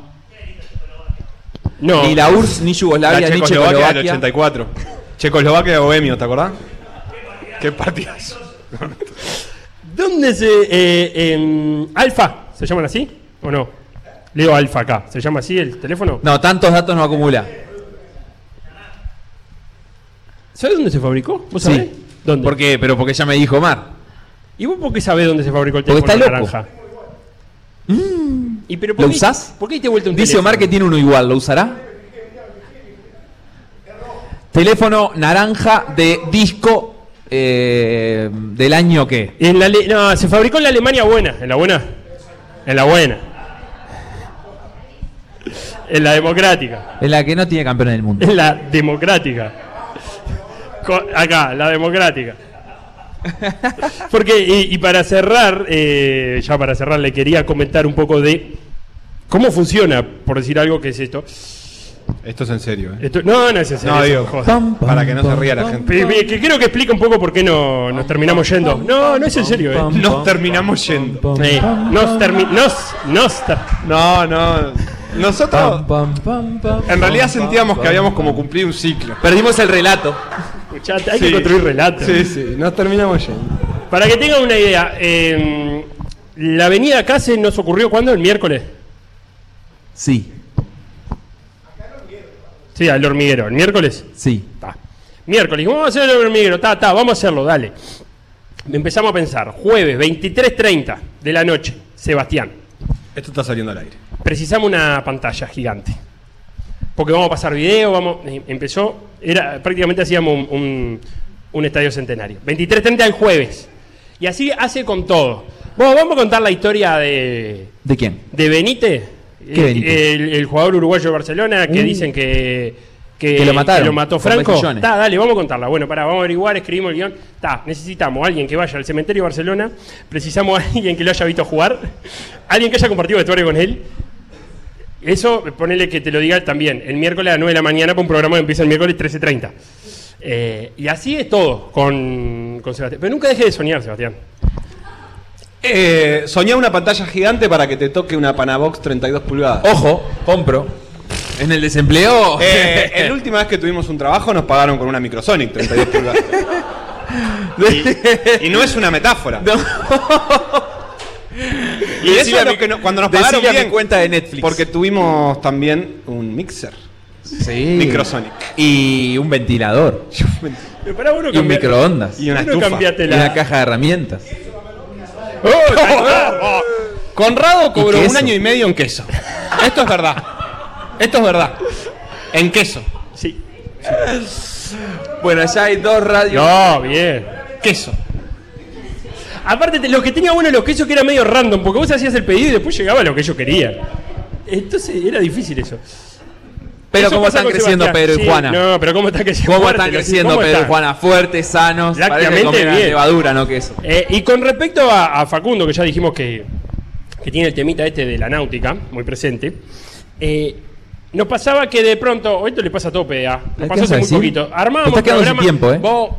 No. Ni la URSS, ni La Yugoslavia, ni Checoslovaquia del Checoslovaquia. 84. Checoslovaquia de bohemio, ¿te acordás? Qué partidazo. ¿Dónde se... eh, en Alfa, ¿se llaman así o no? Leo Alfa acá, ¿se llama así el teléfono? No, tantos datos no acumula. ¿Sabes dónde se fabricó? ¿Vos Sí. sabés? ¿Dónde? ¿Por qué? Pero porque ya me dijo Omar. ¿Y vos por qué sabés dónde se fabricó el Porque teléfono está loco. naranja? ¿Y pero por ¿Lo qué- usás? ¿Por qué te vuelta un Dice teléfono? Omar que tiene uno igual, ¿lo usará? Teléfono naranja de disco eh, del año que. En la no, se fabricó en la Alemania buena. ¿En la buena? En la buena. En la democrática. En la que no tiene campeón del mundo. En la democrática. Acá, la democrática. Porque, y, y para cerrar, eh, ya para cerrar, le quería comentar un poco de cómo funciona, por decir algo, que es esto. Esto es en serio, ¿eh? Esto- no, no es en serio. No, digo, joder. para que no se ría la gente. Pe- pe- Que creo que explica un poco por qué no, nos terminamos yendo. No, no es en serio, eh. Nos terminamos yendo. Eh, nos termi- nos, nos ter- No, no. Nosotros en realidad sentíamos que habíamos como cumplido un ciclo. Perdimos el relato. Escuchate, hay Sí. que construir relatos. Sí, sí, nos terminamos yendo. Para que tengan una idea, eh, la avenida acá se nos ocurrió cuando? El miércoles. Sí, Sí, al hormiguero. ¿El miércoles? sí. Ta. Miércoles, vamos a hacer el hormiguero. Ta, ta, vamos a hacerlo, dale. Empezamos a pensar. Jueves, 23.30 de la noche, Sebastián. Esto está saliendo al aire. Precisamos una pantalla gigante. Porque vamos a pasar video, vamos. eh, Empezó, era prácticamente hacíamos un, un- un estadio centenario. 23.30 el jueves. Y así hace con todo. Bueno, vamos a contar la historia de, ¿De quién? de Benítez, ¿Qué eh, Benítez? El, el jugador uruguayo de Barcelona que Uh. dicen que, que, Que lo mataron, que lo mató con Franco. Ta, dale, vamos a contarla. Bueno, para, vamos a averiguar, escribimos el guion. Ta, necesitamos a alguien que vaya al cementerio de Barcelona, precisamos a alguien que lo haya visto jugar, alguien que haya compartido vestuario con él. Eso, ponele que te lo diga también, el miércoles a las 9 de la mañana para un programa que empieza el miércoles 13.30. Eh, y así es todo con, con Sebastián. Pero nunca deje de soñar, Sebastián. Eh, soñá una pantalla gigante para que te toque una Panabox 32 pulgadas. Ojo, compro. En el desempleo. Eh, la última vez que tuvimos un trabajo nos pagaron con una Microsonic 32 pulgadas. Y, y no es una metáfora. Y eso es lo que no- cuando nos pagaron mi bien. cuenta de Netflix. Porque tuvimos también un mixer. Sí. Microsonic. Y un ventilador. Pero para uno y un microondas. Y no estufa. una caja de herramientas. Conrado cobró un año y medio en queso. Esto es verdad. Esto es verdad. En queso. Sí. Bueno, ya hay dos radios. No, bien. Queso. Aparte, te- lo que tenía bueno los quesos que era medio random, porque vos hacías el pedido y después llegaba lo que ellos querían. Entonces era difícil eso. Pero cómo están creciendo Sebastián. Pedro y Sí, Juana. No, pero cómo están creciendo ¿Cómo están creciendo ¿cómo Pedro y? Juana? Fuertes, sanos. Comen bien. levadura, no queso. Eh, y con respecto a, a Facundo, que ya dijimos que, que tiene el temita este de la náutica, muy presente, eh, nos pasaba que de pronto, esto le pasa a todo PDA, nos ¿Qué pasó hace muy poquito, armábamos programa, tiempo, ¿eh? vos-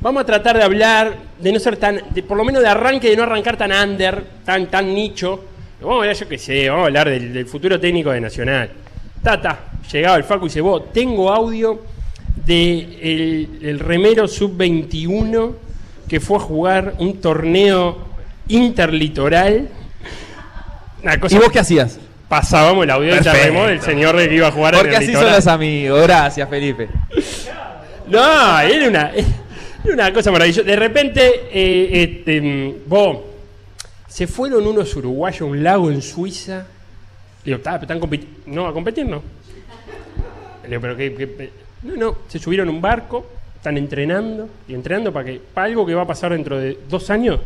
vamos a tratar de hablar, de no ser tan, de, por lo menos de arranque, de no arrancar tan under, tan, tan nicho, vamos a hablar, yo qué sé, vamos a hablar del, del futuro técnico de Nacional. Tata, llegaba el Facu y dice, vos, tengo audio de el, el remero sub-21 que fue a jugar un torneo interlitoral. Una cosa ¿Y vos qué hacías? Pasábamos el audio del del señor que iba a jugar Porque en el así son litoral. los amigos. Gracias, Felipe. No, era una, era una cosa maravillosa. De repente, eh, este, vos, se fueron unos uruguayos a un lago en Suiza. Digo, "Ta, pero están compitiendo. No, a competir no. Le digo, pero que, que- No, no, se subieron a un barco, están entrenando. Y entrenando para que para algo que va a pasar dentro de dos años.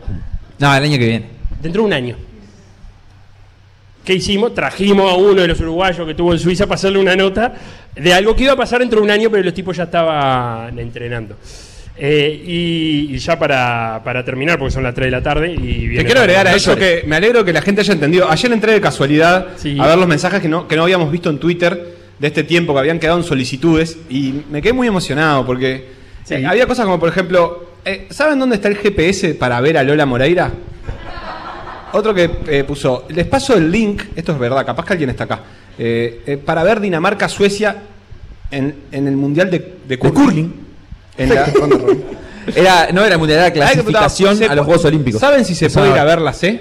No, el año que viene. Dentro de un año. ¿Qué hicimos? Trajimos a uno de los uruguayos que estuvo en Suiza para hacerle una nota de algo que iba a pasar dentro de un año, pero los tipos ya estaban entrenando. Eh, y, y ya para, para terminar, porque son las 3 de la tarde. Y Te quiero agregar a eso que me alegro que la gente haya entendido. Ayer entré de casualidad Sí. a ver los mensajes que no, que no habíamos visto en Twitter de este tiempo, que habían quedado en solicitudes, y me quedé muy emocionado porque eh, había cosas como, por ejemplo, eh, ¿saben dónde está el GPS para ver a Lola Moreira? Otro que eh, puso, les paso el link, esto es verdad, capaz que alguien está acá, eh, eh, para ver Dinamarca-Suecia en, en el Mundial de, de curling. En la- Era, no era mundial, era clasificación a los Juegos Olímpicos. ¿Saben si se puede ir a ver la C?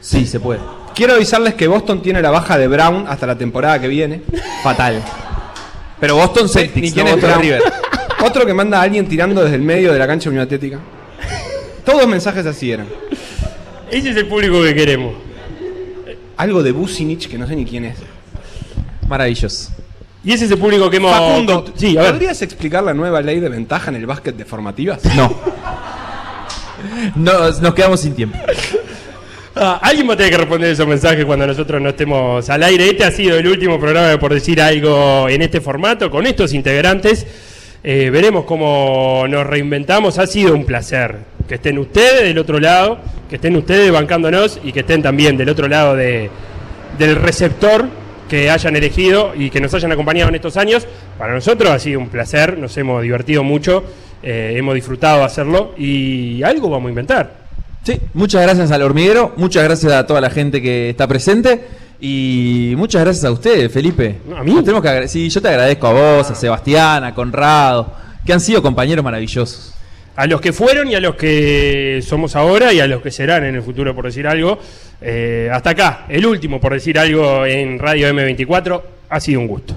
Sí, se puede. Quiero avisarles que Boston tiene la baja de Brown hasta la temporada que viene. Fatal. Pero Boston Celtics, ni quién no Boston Brown. River. Otro que manda a alguien tirando desde el medio de la cancha de Unión Atlética. Todos mensajes así eran. Ese es el público que queremos. Algo de Bucinich que no sé ni quién es. Maravilloso. Y ese es el público que hemos. Facundo, sí, a ver. ¿podrías explicar la nueva ley de ventaja en el básquet de formativas? No. Nos, nos quedamos sin tiempo. Ah, alguien va a tener que responder esos mensajes cuando nosotros no estemos al aire. Este ha sido el último programa de por decir algo en este formato, con estos integrantes. Eh, veremos cómo nos reinventamos. Ha sido un placer que estén ustedes del otro lado, que estén ustedes bancándonos y que estén también del otro lado de- del receptor que hayan elegido y que nos hayan acompañado en estos años. Para nosotros ha sido un placer, nos hemos divertido mucho, eh, hemos disfrutado hacerlo y algo vamos a inventar. Sí, muchas gracias al hormiguero, muchas gracias a toda la gente que está presente y muchas gracias a ustedes, Felipe. No, a mí. Nos tenemos que sí, yo te agradezco a vos, a Sebastián, a Conrado, que han sido compañeros maravillosos. A los que fueron y a los que somos ahora y a los que serán en el futuro, por decir algo. Eh, hasta acá, el último, por decir algo, en Radio M24. Ha sido un gusto.